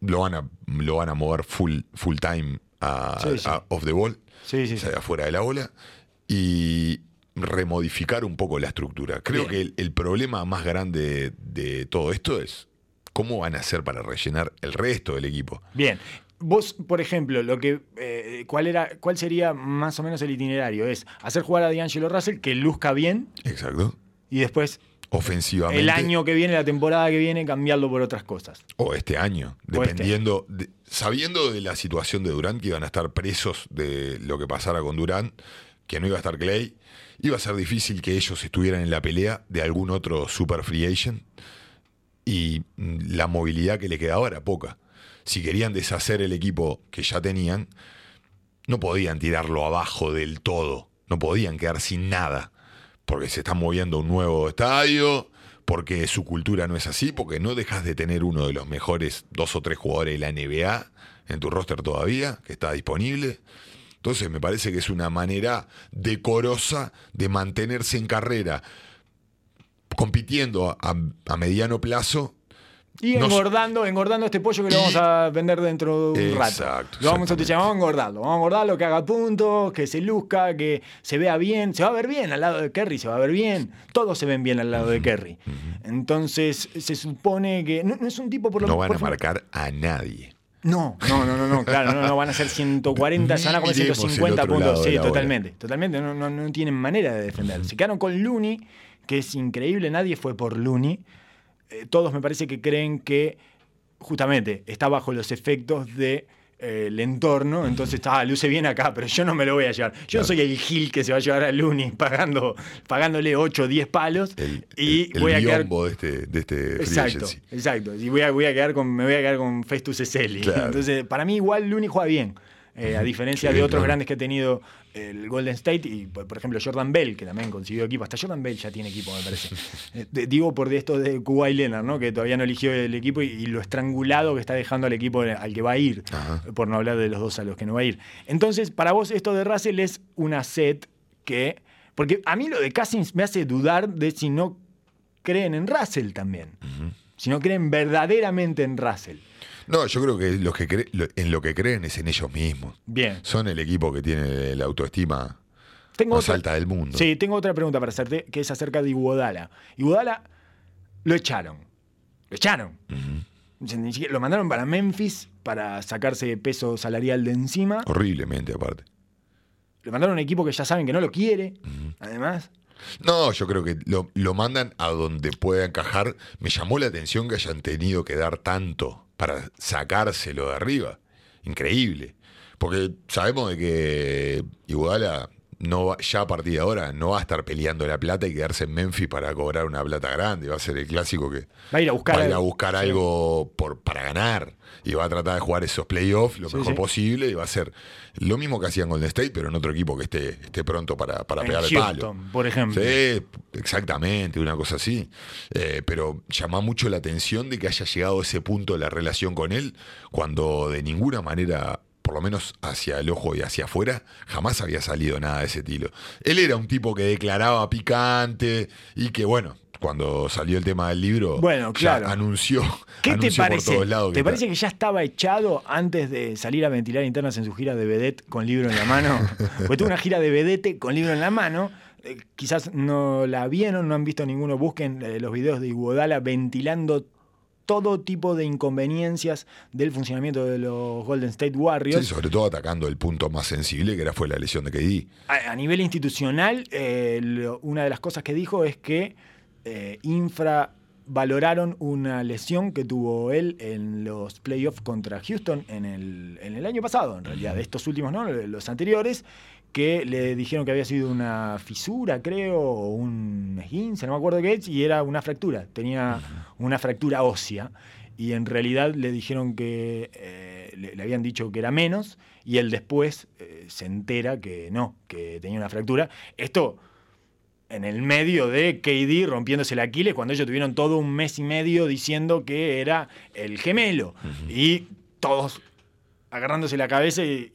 lo van a, lo van a mover full, full time a, Sí, sí. a off the ball Sí, o sea, afuera de la bola, y remodificar un poco la estructura. Creo Bien. que el, el problema más grande de, de todo esto es cómo van a hacer para rellenar el resto del equipo. Bien. Vos, por ejemplo, lo que, eh, ¿cuál, era, ¿cuál sería más o menos el itinerario? Es hacer jugar a D'Angelo Russell, que luzca bien, Exacto. y después ofensivamente. el año que viene, la temporada que viene, cambiarlo por otras cosas. O este año, O este. dependiendo, de- sabiendo de la situación de Durant, que iban a estar presos de lo que pasara con Durant, que no iba a estar Clay, iba a ser difícil que ellos estuvieran en la pelea de algún otro super free agent y mm, la movilidad que le quedaba era poca. Si querían deshacer el equipo que ya tenían, no podían tirarlo abajo del todo, no podían quedar sin nada, porque se está moviendo un nuevo estadio, porque su cultura no es así, porque no dejas de tener uno de los mejores dos o tres jugadores de la NBA en tu roster todavía, que está disponible. Entonces me parece que es una manera decorosa de mantenerse en carrera, compitiendo a, a mediano plazo. Y engordando, engordando este pollo que lo vamos a vender dentro de un rato. Exacto, Lo vamos a exactamente. vamos a engordarlo, vamos a engordarlo, que haga puntos, que se luzca, que se vea bien, se va a ver bien al lado de Kerry, se va a ver bien, todos se ven bien al lado de Kerry. Entonces se supone que no, no es un tipo por lo No van a marcar a nadie. No, no, no, no, no, claro, no, no van a ser 140, se van a comer Miremos el 150 otro puntos. Sí, bola. totalmente, totalmente, no, no, no tienen manera de defender. Se quedaron con Looney, que es increíble, nadie fue por Looney. Eh, todos me parece que creen que justamente está bajo los efectos de eh, el entorno, entonces ah, luce bien acá, pero yo no me lo voy a llevar. Yo no soy el Gil que se va a llevar a Looney pagando, pagándole 8 o 10 palos El, y el- voy a quedar de este, de este Exacto, agency. exacto. Y voy a, voy a quedar con, me voy a quedar con Festus Eseli. Claro. Entonces, para mí igual Looney juega bien. eh, a diferencia Sí, de otros claro. grandes que ha tenido el Golden State y por, ejemplo Jordan Bell, que también consiguió equipo. Hasta Jordan Bell ya tiene equipo, me parece. Eh, digo por de esto de Kawhi Leonard, ¿no? que todavía no eligió el equipo y, y lo estrangulado que está dejando al equipo al que va a ir, Ajá. por no hablar de los dos a los que no va a ir. Entonces, para vos esto de Russell es una set que... Porque a mí lo de Cousins me hace dudar de si no creen en Russell también. Si no creen verdaderamente en Russell. No, yo creo que, los que cre- lo- en lo que creen es en ellos mismos. Bien. Son el equipo que tiene la autoestima Tengo más otra- alta del mundo. Sí, tengo otra pregunta para hacerte, que es acerca de Iguodala. Iguodala lo echaron. Lo echaron. Lo mandaron para Memphis para sacarse peso salarial de encima. Horriblemente, aparte. Lo mandaron a un equipo que ya saben que no lo quiere. Además. No, yo creo que lo, lo mandan a donde pueda encajar. Me llamó la atención que hayan tenido que dar tanto para sacárselo de arriba. Increíble. Porque sabemos de que Iguodala no va- ya a partir de ahora no va a estar peleando la plata y quedarse en Memphis para cobrar una plata grande. Va a ser el clásico que Va a ir a buscar a ir a algo. buscar Sí. algo por, para ganar. Y va a tratar de jugar esos playoffs lo Sí, mejor sí. posible. Y va a ser lo mismo que hacían el State, pero en otro equipo que esté, esté pronto para, para En pegar el palo. Por ejemplo. Sí, exactamente, una cosa así. Eh, pero llama mucho la atención de que haya llegado a ese punto la relación con él, cuando de ninguna manera, por lo menos hacia el ojo y hacia afuera, jamás había salido nada de ese estilo. Él era un tipo que declaraba picante y que, bueno, cuando salió el tema del libro, Bueno, ya claro. anunció, ¿Qué te anunció por parece? todos lados. ¿Te que parece ta- que ya estaba echado antes de salir a ventilar internas en su gira de vedette con libro en la mano? Porque tuvo una gira de vedette con libro en la mano. Eh, quizás no la vieron, no han visto ninguno. Busquen eh, los videos de Iguodala ventilando todo tipo de inconveniencias del funcionamiento de los Golden State Warriors. Sí, sobre todo atacando el punto más sensible, que era fue la lesión de KD. A, a nivel institucional, eh, lo- una de las cosas que dijo es que eh, infravaloraron una lesión que tuvo él en los playoffs contra Houston en el, en el año pasado, en realidad, de estos últimos, no, los anteriores, que le dijeron que había sido una fisura, creo, o un esguince, no me acuerdo qué es, y era una fractura, tenía una fractura ósea. Y en realidad le dijeron que eh, le, le habían dicho que era menos, y él después eh, se entera que no, que tenía una fractura. Esto en el medio de KD rompiéndose el Aquiles, cuando ellos tuvieron todo un mes y medio diciendo que era el gemelo. Y todos agarrándose la cabeza y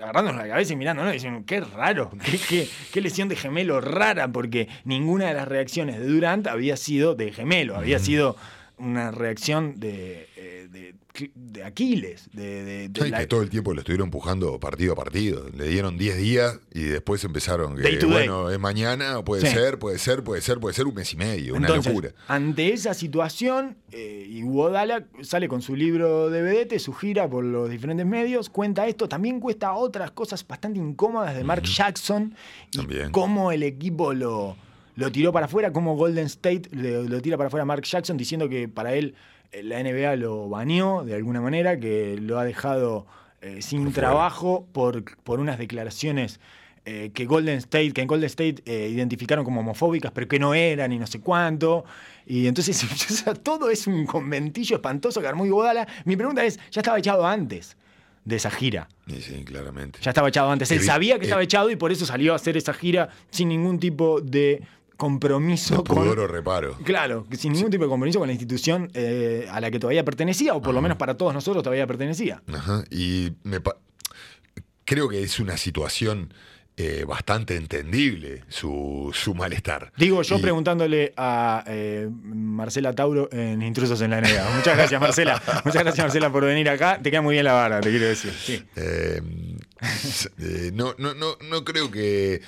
agarrándose la cabeza y mirando, ¿no? Diciendo, qué raro, qué, qué- qué lesión de gemelo rara, porque ninguna de las reacciones de Durant había sido de gemelo, había sido una reacción de, eh, de, de Aquiles, de, Sí, la- que todo el tiempo lo estuvieron empujando partido a partido. Le dieron 10 días y después empezaron que, Day to day. bueno, es mañana, puede Sí. ser, puede ser, puede ser, puede ser un mes y medio, una locura. Ante esa situación, eh, Iguodala sale con su libro de vedete, su gira por los diferentes medios, cuenta esto, también cuesta otras cosas bastante incómodas de Mark Jackson y También. cómo el equipo lo, lo tiró para afuera, como Golden State lo, lo tira para afuera Mark Jackson, diciendo que para él eh, la NBA lo baneó de alguna manera, que lo ha dejado eh, sin trabajo por, por unas declaraciones eh, que Golden State, que en Golden State eh, identificaron como homofóbicas, pero que no eran y no sé cuánto. Y entonces o sea, todo es un conventillo espantoso que armó Iguodala. Mi pregunta es, ¿ya estaba echado antes de esa gira? Sí, sí, claramente. Ya estaba echado antes. Él sabía que estaba echado y por eso salió a hacer esa gira sin ningún tipo de compromiso No con... pudor o reparo. Claro, sin ningún tipo de compromiso con la institución eh, a la que todavía pertenecía, o por lo menos para todos nosotros todavía pertenecía. Ajá, Y me pa- creo que es una situación eh, bastante entendible su, su malestar. Digo yo Y- preguntándole a eh, Marcela Tauro en Intrusos en la NBA. Muchas gracias, Marcela. Muchas gracias, Marcela, por venir acá. Te queda muy bien la vara, te quiero decir. Sí. Eh, no, no, no, no creo que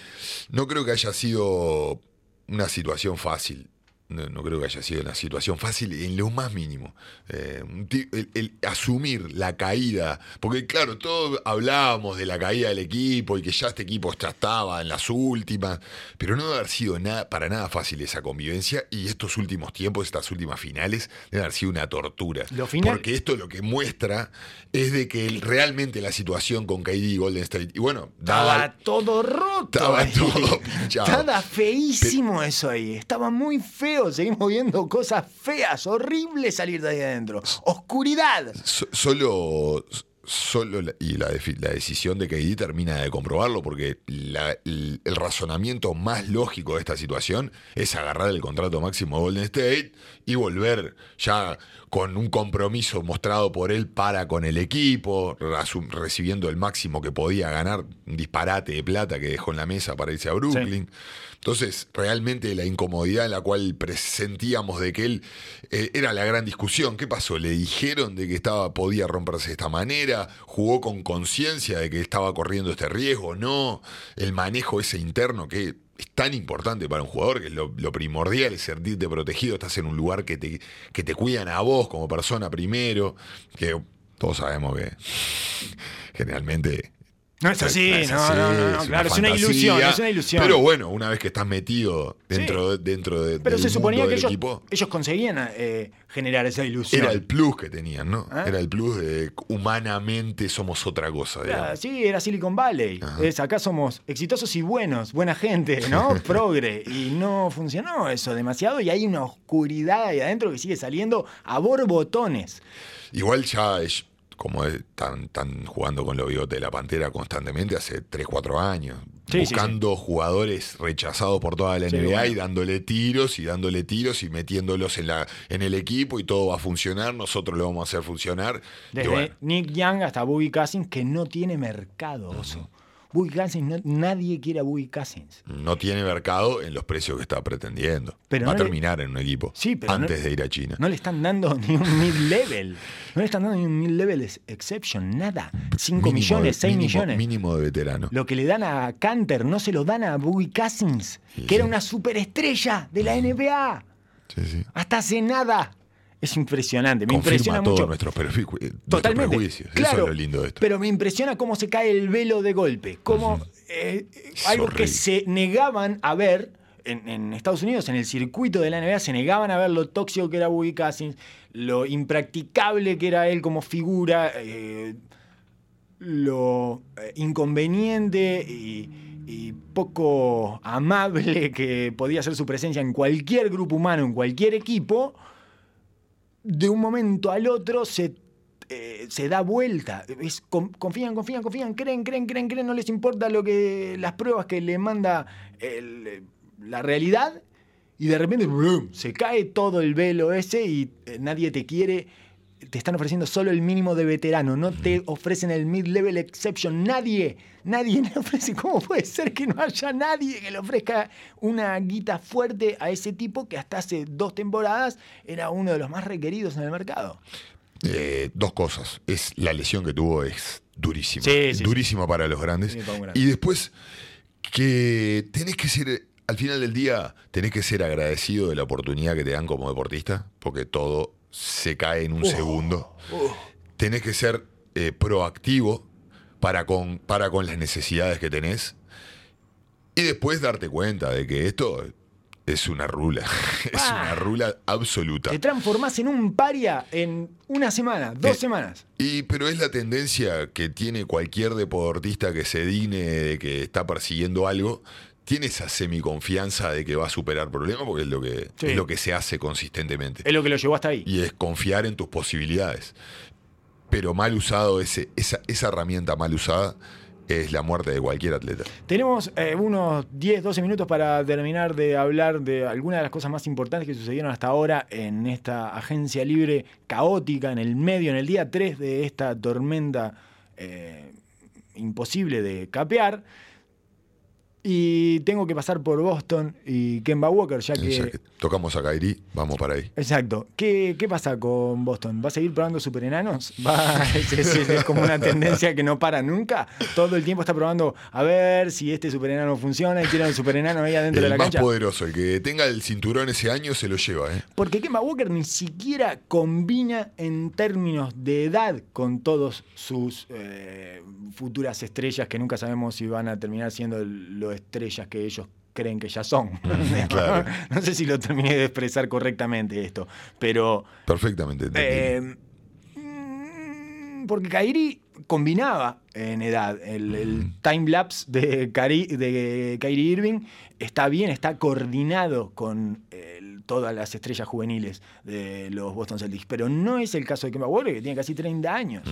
no creo que haya sido una situación fácil. No, no creo que haya sido una situación fácil en lo más mínimo. Eh, el, el asumir la caída, porque claro, todos hablábamos de la caída del equipo y que ya este equipo ya estaba en las últimas, pero no debe haber sido nada, para nada fácil esa convivencia y estos últimos tiempos, estas últimas finales, deben haber sido una tortura. Lo final- Porque esto lo que muestra es de que el- realmente la situación con KD y Golden State, y bueno, Estaba dada, todo roto. Estaba ahí. todo pinchado. Estaba feísimo eso ahí. Estaba muy feo. Seguimos viendo cosas feas, horrible salir de ahí adentro. Oscuridad. so- solo, solo la, y la, decisión de KD termina de comprobarlo, porque la- el, el razonamiento más lógico de esta situación es agarrar el contrato máximo de Golden State y volver ya con un compromiso mostrado por él para con el equipo, recibiendo el máximo que podía ganar, un disparate de plata que dejó en la mesa para irse a Brooklyn. Entonces, realmente la incomodidad en la cual presentíamos de que él eh, era la gran discusión. ¿Qué pasó? Le dijeron de que estaba, podía romperse de esta manera, jugó con conciencia de que estaba corriendo este riesgo, no. El manejo ese interno que es tan importante para un jugador, que es lo, primordial es sentirte protegido, estás en un lugar que te, que te cuidan a vos como persona primero, que todos sabemos que generalmente No es así, es no, así, no, no, no, es claro, es una ilusión, es una ilusión. Pero bueno, una vez que estás metido dentro, Sí. dentro de, Pero del se suponía mundo que del ellos, equipo, ellos conseguían eh, generar esa ilusión. era el plus que tenían, ¿no? ¿Ah? Era el plus de humanamente somos otra cosa, sí, era Silicon Valley. Es, acá somos exitosos y buenos, buena gente, ¿no? Progre. Y no funcionó eso demasiado y hay una oscuridad ahí adentro que sigue saliendo a borbotones. Igual ya es, como es- están, están jugando con los bigotes de la pantera constantemente hace 3, 4 años. Sí, sí, buscando jugadores rechazados por toda la NBA bueno. y dándole tiros y dándole tiros y metiéndolos en, la, en el equipo y todo va a funcionar, nosotros lo vamos a hacer funcionar. Desde bueno, Nick Young hasta Boogie Cousins, que no tiene mercado. Boogie Cousins, no- nadie quiere a Boogie Cousins. no tiene mercado en los precios que está pretendiendo. Pero va no a le- terminar en un equipo Sí, pero antes no- de ir a China. No le están dando ni un mid-level. No le están dando ni un mid-level ex- exception, nada. 5 Mínimo millones, de- 6 mínimo- millones. Mínimo de veterano. Lo que le dan a Canter no se lo dan a Boogie Cousins, Sí, que era una superestrella de la NBA. Sí, sí. Hasta hace nada. Es impresionante. Me Confirma impresiona todos mucho. nuestros, eh, Totalmente. prejuicios. Claro, Eso es lo lindo de esto. Pero me impresiona cómo se cae el velo de golpe. Cómo eh, algo que se negaban a ver en, en Estados Unidos, en el circuito de la NBA, se negaban a ver lo tóxico que era Boogie Cousins, lo impracticable que era él como figura, eh, lo inconveniente y, y poco amable que podía ser su presencia en cualquier grupo humano, en cualquier equipo, de un momento al otro se, eh, se da vuelta. Confían, confían, confían, creen, creen, creen, creen, no les importa lo que las pruebas que le manda la realidad y de repente se cae todo el velo ese y eh, nadie te quiere. Te están ofreciendo solo el mínimo de veterano, no te ofrecen el mid-level exception. Nadie, nadie le ofrece. ¿Cómo puede ser que no haya nadie que le ofrezca una guita fuerte a ese tipo que hasta hace dos temporadas era uno de los más requeridos en el mercado? Eh, dos cosas. Es la lesión que tuvo es durísima. Sí, sí, durísima para los grandes. Para y después que tenés que ser, al final del día, tenés que ser agradecido de la oportunidad que te dan como deportista, porque todo se cae en un segundo. Tenés que ser eh, proactivo para con, para con las necesidades que tenés. Y después darte cuenta de que esto es una rula. es Ah. una rula absoluta. Te transformás en un paria en una semana, dos Eh, semanas. Y, pero es la tendencia que tiene cualquier deportista que se digne de que está persiguiendo algo. Tiene esa semiconfianza de que va a superar problemas porque es lo que, Sí. es lo que se hace consistentemente. Es lo que lo llevó hasta ahí. Y es confiar en tus posibilidades. Pero mal usado, ese, esa, esa herramienta mal usada es la muerte de cualquier atleta. Tenemos eh, unos 10, 12 minutos para terminar de hablar de algunas de las cosas más importantes que sucedieron hasta ahora en esta agencia libre caótica, en el medio, en el día 3 de esta tormenta eh, imposible de capear. Y tengo que pasar por Boston y Kemba Walker, ya que... Ya que tocamos a Kairi, vamos para ahí. Exacto. ¿Qué, qué pasa con Boston? ¿Va a seguir probando superenanos? ¿Va, es, es- es como una tendencia que no para nunca. Todo el tiempo está probando a ver si este superenano funciona y tiene el superenano ahí adentro de El la más cancha. poderoso, el que tenga el cinturón ese año se lo lleva, ¿eh? Porque Kemba Walker ni siquiera combina en términos de edad con todos sus eh, futuras estrellas que nunca sabemos si van a terminar siendo lo estrellas que ellos creen que ya son. claro. no sé si lo terminé de expresar correctamente esto, pero... Perfectamente. Eh, mm, porque Kairi combinaba en edad. El, el time lapse de, Kyrie Irving está bien, está coordinado con el- todas las estrellas juveniles de los Boston Celtics. Pero no es el caso de Kemba Walker, que tiene casi 30 años.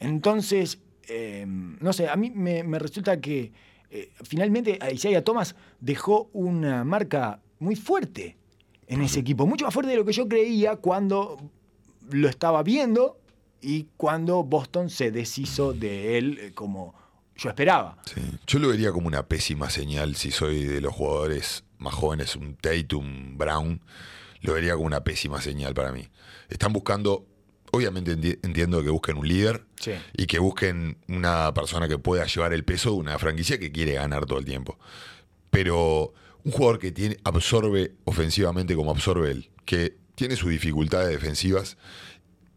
Entonces, eh, no sé, a mí me, me resulta que eh, finalmente Isaiah Thomas dejó una marca muy fuerte en ese equipo, mucho más fuerte de lo que yo creía cuando lo estaba viendo y cuando Boston se deshizo de él eh, como yo esperaba. Sí. Yo lo vería como una pésima señal si soy de los jugadores más jóvenes, un Tatum, Brown. Lo vería como una pésima señal para mí. Están buscando, obviamente enti- entiendo que busquen un líder Sí. y que busquen una persona que pueda llevar el peso de una franquicia que quiere ganar todo el tiempo. Pero un jugador que tiene, absorbe ofensivamente como absorbe él, que tiene sus dificultades defensivas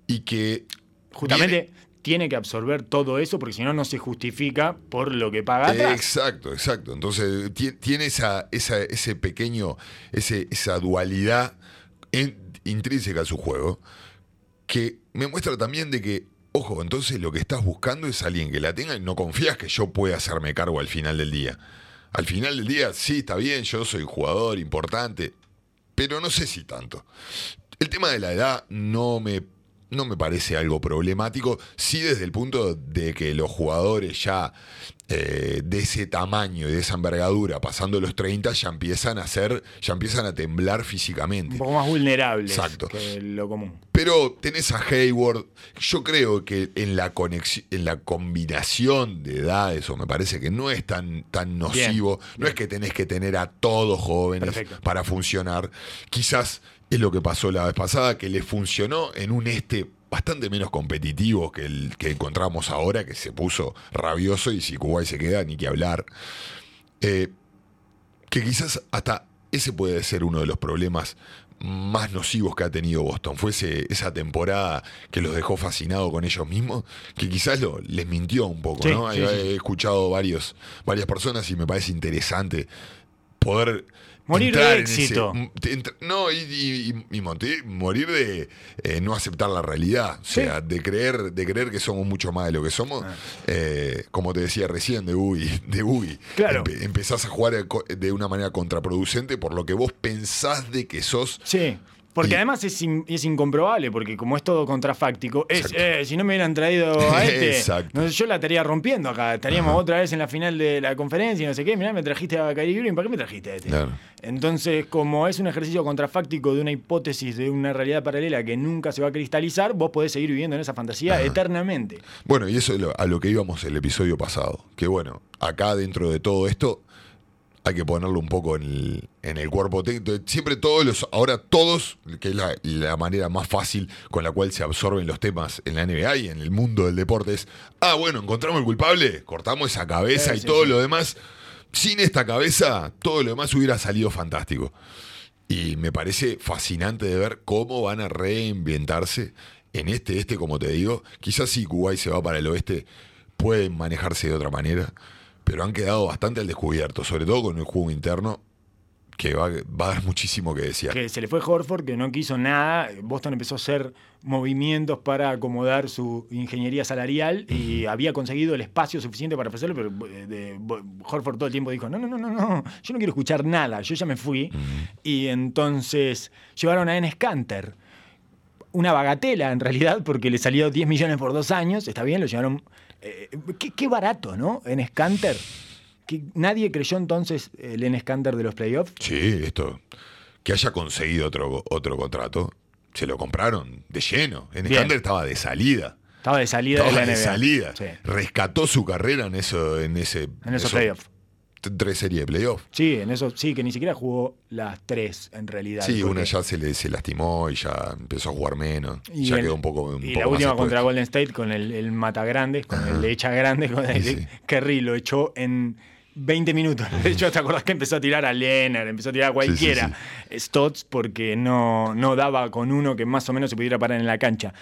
y que Justamente tiene que absorber todo eso porque si no, no se justifica por lo que paga atrás. Exacto, exacto. Entonces ti- tiene esa, esa- ese pequeño, ese, esa dualidad en- intrínseca a su juego que me muestra también de que, ojo, entonces lo que estás buscando es alguien que la tenga y no confías que yo pueda hacerme cargo al final del día. Al final del día, sí, está bien, yo soy jugador importante, pero no sé si tanto. El tema de la edad no me, no me parece algo problemático, sí desde el punto de que los jugadores ya eh, de ese tamaño y de esa envergadura, pasando los 30, ya empiezan a ser, ya empiezan a temblar físicamente. Un poco más vulnerables Exacto. que lo común. Pero tenés a Hayward. Yo creo que en la conexión, en la combinación de edades, o me parece que no es tan, tan nocivo. no es que tenés que tener a todos jóvenes Perfecto. para funcionar. Quizás es lo que pasó la vez pasada, que le funcionó en un este bastante menos competitivo que el que encontramos ahora, que se puso rabioso y si Kuwait se queda, ni que hablar. Eh, que quizás hasta ese puede ser uno de los problemas más nocivos que ha tenido Boston. Fue ese- esa temporada que los dejó fascinados con ellos mismos, que quizás lo, les mintió un poco, Sí, ¿no? sí, He, he escuchado varios, varias personas y me parece interesante poder Morir de éxito. ese- entra- no, y, y- y- y monte- morir de eh, no aceptar la realidad. O sea, de creer, de creer que somos mucho más de lo que somos. Ah. Eh, como te decía recién, de Boogie. De Boogie. Claro. Empe- empezás a jugar de una manera contraproducente por lo que vos pensás de que sos. Sí. Porque Y- además es, in- es incomprobable, porque como es todo contrafáctico, es, eh, si no me hubieran traído a este, no yo la estaría rompiendo acá. Estaríamos otra vez en la final de la conferencia y no sé qué. Mirá, me trajiste a Kyrie Irving, ¿para qué me trajiste a este? Claro. Entonces, como es un ejercicio contrafáctico de una hipótesis de una realidad paralela que nunca se va a cristalizar, vos podés seguir viviendo en esa fantasía eternamente. Bueno, y eso es a lo que íbamos el episodio pasado. Que bueno, acá dentro de todo esto hay que ponerlo un poco en el, en el cuerpo técnico. Siempre todos los, ahora todos, que es la, la manera más fácil con la cual se absorben los temas en la NBA y en el mundo del deporte es, ah, bueno, encontramos el culpable, cortamos esa cabeza Sí, y sí, todo sí. lo demás. Sin esta cabeza, todo lo demás hubiera salido fantástico. Y me parece fascinante de ver cómo van a reinventarse en este este, como te digo. Quizás si Kuwait se va para el oeste, pueden manejarse de otra manera, pero han quedado bastante al descubierto, sobre todo con el juego interno, que va, va a dar muchísimo que decir. que se le fue Horford, que no quiso nada. Boston empezó a hacer movimientos para acomodar su ingeniería salarial y había conseguido el espacio suficiente para ofrecerlo, pero eh, de- Horford todo el tiempo dijo, no, no, no, no, no, yo no quiero escuchar nada, yo ya me fui. Y entonces llevaron a Enes Kanter. Una bagatela en realidad, porque le salió 10 millones por dos años, está bien, lo llevaron... eh, qué, qué barato, ¿no? Enes Kanter. Que nadie creyó entonces el Enes Kanter de los playoffs. Sí, esto. Que haya conseguido otro, otro contrato, se lo compraron de lleno. En Bien. estaba de salida. Estaba de salida Estaba de la de NBA. salida. Sí. Rescató su carrera en eso, en ese. En esos playoffs. Tres series de playoffs. Sí, en eso sí, que ni siquiera jugó las tres en realidad. Sí, porque- una ya se le se lastimó y ya empezó a jugar menos. y ya el- quedó un poco. Un y poco la última contra Golden State con el, el mata grande, con el le echa grande, con el Sí, sí. Kerry lo echó en 20 minutos. De hecho, ¿te acordás que empezó a tirar a Leonard, empezó a tirar a cualquiera? Stotts porque no, no daba con uno que más o menos se pudiera parar en la cancha.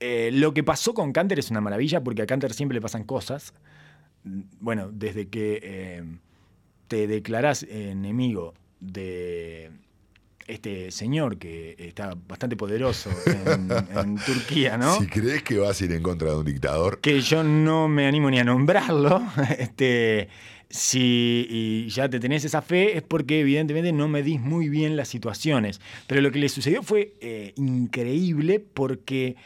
Eh, lo que pasó con Canter es una maravilla porque a Canter siempre le pasan cosas. Bueno, desde que eh, te declarás enemigo de este señor que está bastante poderoso en, en Turquía, ¿no? Si crees que vas a ir en contra de un dictador, que yo no me animo ni a nombrarlo, este, si y ya te tenés esa fe es porque evidentemente no medís muy bien las situaciones. Pero lo que le sucedió fue eh, increíble porque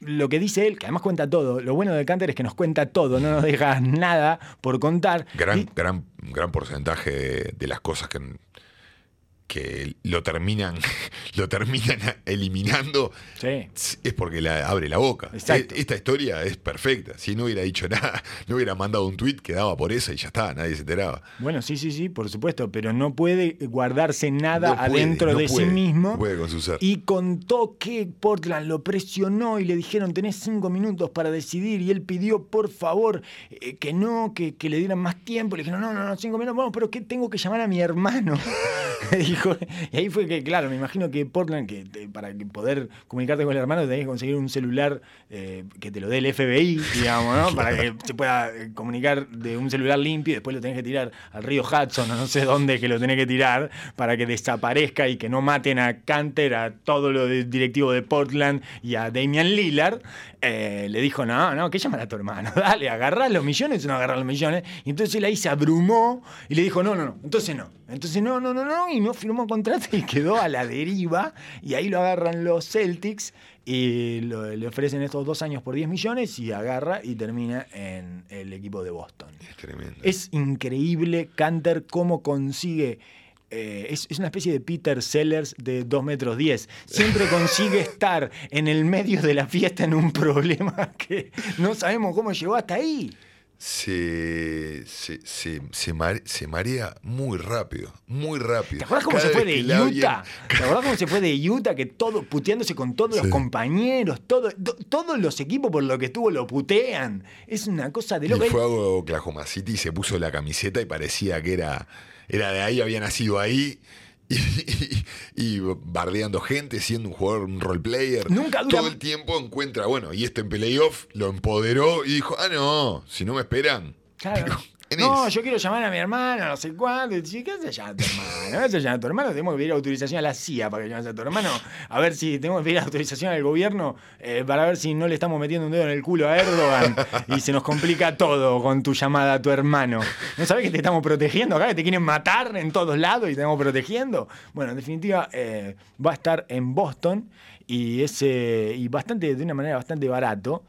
lo que dice él, que además cuenta todo, lo bueno de Canter es que nos cuenta todo, no nos deja nada por contar. gran, Y- gran, gran porcentaje de, de las cosas que, que lo terminan, lo terminan eliminando sí. es porque la, abre la boca. Exacto. E- Esta historia es perfecta. Si no hubiera dicho nada, no hubiera mandado un tweet, quedaba por eso y ya está, nadie se enteraba. Bueno, sí, sí, sí, por supuesto, pero no puede guardarse nada No puede, adentro no de puede, sí mismo. no puede con su ser. Y contó que Portland lo presionó y le dijeron tenés cinco minutos para decidir y él pidió por favor eh, que no, que, que le dieran más tiempo. Le dijeron no, no, no, cinco minutos, bueno, pero que tengo que llamar a mi hermano. Y ahí fue que, claro, me imagino que Portland, que te- para poder comunicarte con el hermano tenés que conseguir un celular eh, que te lo dé el FBI, digamos, ¿no? Para que se pueda eh, comunicar de un celular limpio y después lo tenés que tirar al río Hudson o no sé dónde que lo tenés que tirar para que desaparezca y que no maten a Canter, a todo lo de- directivo de Portland y a Damian Lillard. Eh, le dijo, no, no, que llamar a tu hermano, dale, agarrá los millones o no agarrás los millones. Y entonces él ahí se abrumó y le dijo, no, no, no, entonces no. Entonces no, no, no, no, y no firmó contrato y quedó a la deriva. Y ahí lo agarran los Celtics y lo- le ofrecen estos dos años por 10 millones y agarra y termina en el equipo de Boston. Es tremendo. Es increíble Canter cómo consigue. Eh, es, es una especie de Peter Sellers de 2 metros 10. Siempre consigue estar en el medio de la fiesta en un problema que no sabemos cómo llegó hasta ahí. se, se, se, se mare- se marea muy rápido, muy rápido. ¿Te acuerdas cómo Cada se fue de Utah? ¿Te acuerdas cómo se fue de Utah? Que todo, puteándose con todos los compañeros, todo, to- todos los equipos por lo que estuvo lo putean. Es una cosa de Y loco. fue a Oklahoma City y se puso la camiseta y parecía que era, era de ahí, había nacido ahí. Y, y bardeando gente, siendo un jugador, un role player. Nunca dura- Todo el tiempo encuentra, bueno, y este en playoff lo empoderó y dijo, ah, no, si no me esperan. Claro. Pero, No, yo quiero llamar a mi hermano, no sé cuándo. Y ¿Qué hace llamar a tu hermano? ¿Qué hace llamar a tu hermano? Tenemos que pedir autorización a la CIA para que llames a tu hermano. A ver si tenemos que pedir autorización al gobierno eh, para ver si no le estamos metiendo un dedo en el culo a Erdogan y se nos complica todo con tu llamada a tu hermano. ¿No sabes que te estamos protegiendo acá? Que te quieren matar en todos lados y te estamos protegiendo. Bueno, en definitiva, eh, va a estar en Boston y, es, y bastante, de una manera bastante barato.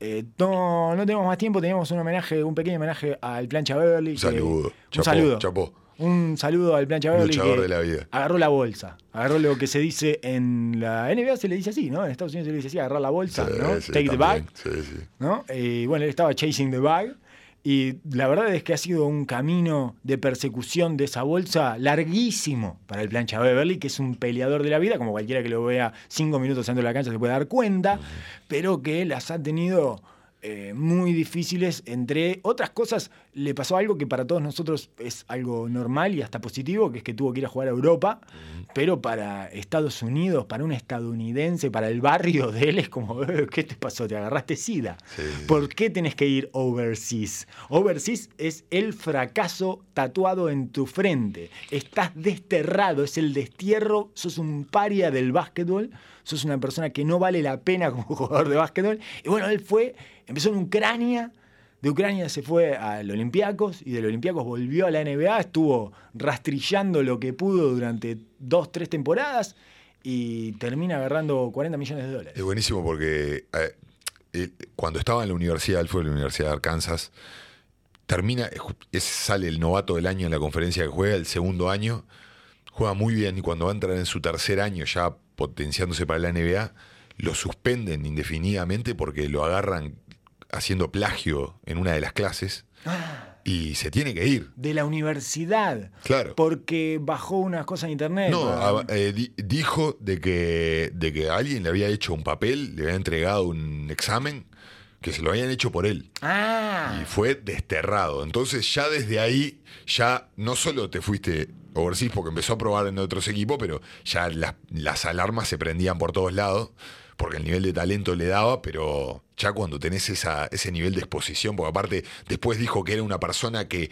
Eh, no, no tenemos más tiempo, teníamos un homenaje, un pequeño homenaje al Plancha Beverly. Que- saludo. un saludo. chapó. Un saludo al Plancha Beverly. Luchador que de la vida. Agarró la bolsa. Agarró lo que se dice en la NBA, se le dice así, ¿no? En Estados Unidos se le dice así, agarrar la bolsa, Sí, ¿no? sí, Take the bag. Sí, sí. ¿no? Y bueno, él estaba chasing the bag. Y la verdad es que ha sido un camino de persecución de esa bolsa larguísimo para el plancha Beverly, que es un peleador de la vida, como cualquiera que lo vea cinco minutos dentro de la cancha se puede dar cuenta, pero que las ha tenido eh, muy difíciles. Entre otras cosas, le pasó algo que para todos nosotros es algo normal y hasta positivo, que es que tuvo que ir a jugar a Europa, pero para Estados Unidos, para un estadounidense, para el barrio de él, es como, "Eh, ¿qué te pasó? ¿Te agarraste sida? Sí. ¿Por qué tenés que ir overseas? Overseas es el fracaso tatuado en tu frente. Estás desterrado, es el destierro, sos un paria del básquetbol, sos una persona que no vale la pena como jugador de básquetbol. Y bueno, él fue, empezó en Ucrania, de Ucrania se fue al Olympiacos y del Olympiacos volvió a la NBA, estuvo rastrillando lo que pudo durante dos, tres temporadas y termina agarrando 40 millones de dólares. Es buenísimo porque eh, eh, cuando estaba en la universidad, él fue a la Universidad de Arkansas, termina, sale el novato del año en la conferencia que juega, el segundo año, juega muy bien y cuando va a entrar en su tercer año ya potenciándose para la NBA, lo suspenden indefinidamente porque lo agarran haciendo plagio en una de las clases y se tiene que ir. De la universidad. Claro. Porque bajó unas cosas en internet. No, Ah, a- eh, di- dijo de que, de que alguien le había hecho un papel, le había entregado un examen, que se lo habían hecho por él. ah, Y fue desterrado. Entonces ya desde ahí, ya no solo te fuiste overseas porque empezó a probar en otros equipos, pero ya las, las alarmas se prendían por todos lados, porque el nivel de talento le daba, pero ya cuando tenés esa, ese nivel de exposición, porque aparte después dijo que era una persona que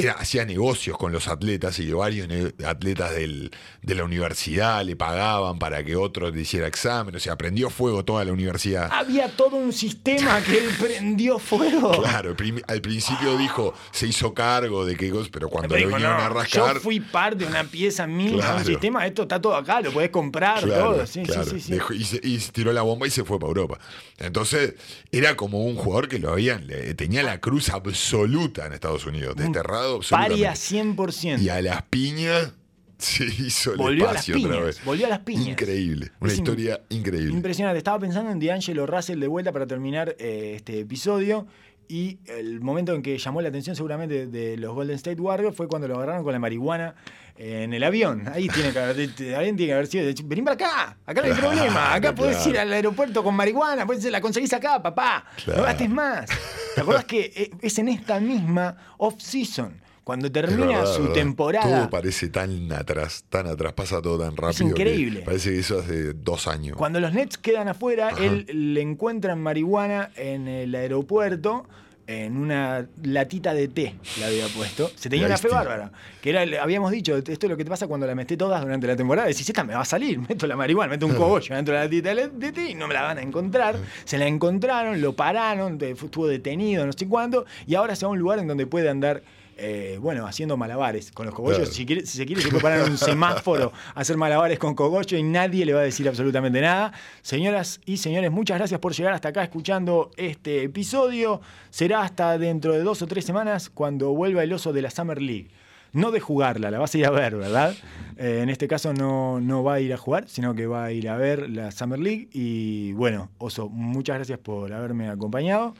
era, hacía negocios con los atletas y varios atletas del- de la universidad le pagaban para que otro le hiciera examen, o sea, prendió fuego toda la universidad. había todo un sistema que él prendió fuego. Claro, al principio dijo, se hizo cargo de que, pero cuando Pero lo dijo, vinieron no, a rascar. Yo fui parte de una pieza mínima, Claro. un sistema, esto está todo acá, lo podés comprar, Claro, todo. Sí, claro. sí, sí, sí. Dejó- y, se- y tiró la bomba y se fue para Europa. Entonces, era como un jugador que lo habían, le- tenía la cruz absoluta en Estados Unidos, desterrado absolutamente. Paria 100%. Y a las piñas se hizo el Volvió a las espacio otra vez. volvió a las piñas. Increíble, una Es historia increíble. Impresionante. Estaba pensando en D'Angelo Russell de vuelta para terminar eh, este episodio. Y el momento en que llamó la atención seguramente de los Golden State Warriors fue cuando lo agarraron con la marihuana eh, en el avión. Ahí tiene que haber, alguien tiene que haber sido. Vení para acá, acá no hay Claro, problema. Acá podés claro. ir al aeropuerto con marihuana, podés, la conseguís acá, papá. Claro. No gastes más. ¿Te acordás que eh, es en esta misma off-season? Cuando Es termina verdad, su verdad. temporada. Todo parece tan atrás, tan atrás, pasa todo tan rápido. que increíble. Parece que eso hace dos años. Cuando los Nets quedan afuera, Ajá. él le encuentran marihuana en el aeropuerto. En una latita de té la había puesto. Se tenía De una fe bárbara. Que era, habíamos dicho, esto es lo que te pasa cuando la meté todas durante la temporada. Decís, esta me va a salir, meto la marihuana, meto un cogollo dentro de la latita de té y no me la van a encontrar. Se la encontraron, lo pararon, estuvo detenido, no sé cuándo, y ahora se va a un lugar en donde puede andar. Eh, bueno, haciendo malabares con los cogollos. Claro. Si, quiere- si se quiere, se puede parar en un semáforo a hacer malabares con cogollo y nadie le va a decir absolutamente nada. Señoras y señores, muchas gracias por llegar hasta acá escuchando este episodio. Será hasta dentro de dos o tres semanas cuando vuelva el oso de la Summer League. No de jugarla, la vas a ir a ver, ¿verdad? Eh, en este caso no, no va a ir a jugar, sino que va a ir a ver la Summer League. Y bueno, Oso, muchas gracias por haberme acompañado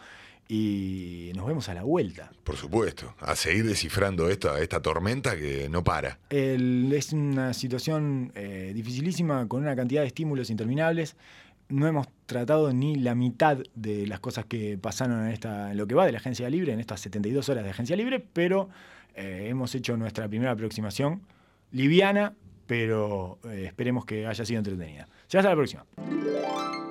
y nos vemos a la vuelta. Por supuesto, a seguir descifrando esta, esta tormenta que no para. El- es una situación eh, dificilísima con una cantidad de estímulos interminables. No hemos tratado ni la mitad de las cosas que pasaron en, esta, en lo que va de la agencia libre, en estas 72 horas de agencia libre, pero eh, hemos hecho nuestra primera aproximación liviana, pero eh, esperemos que haya sido entretenida. Será hasta la próxima.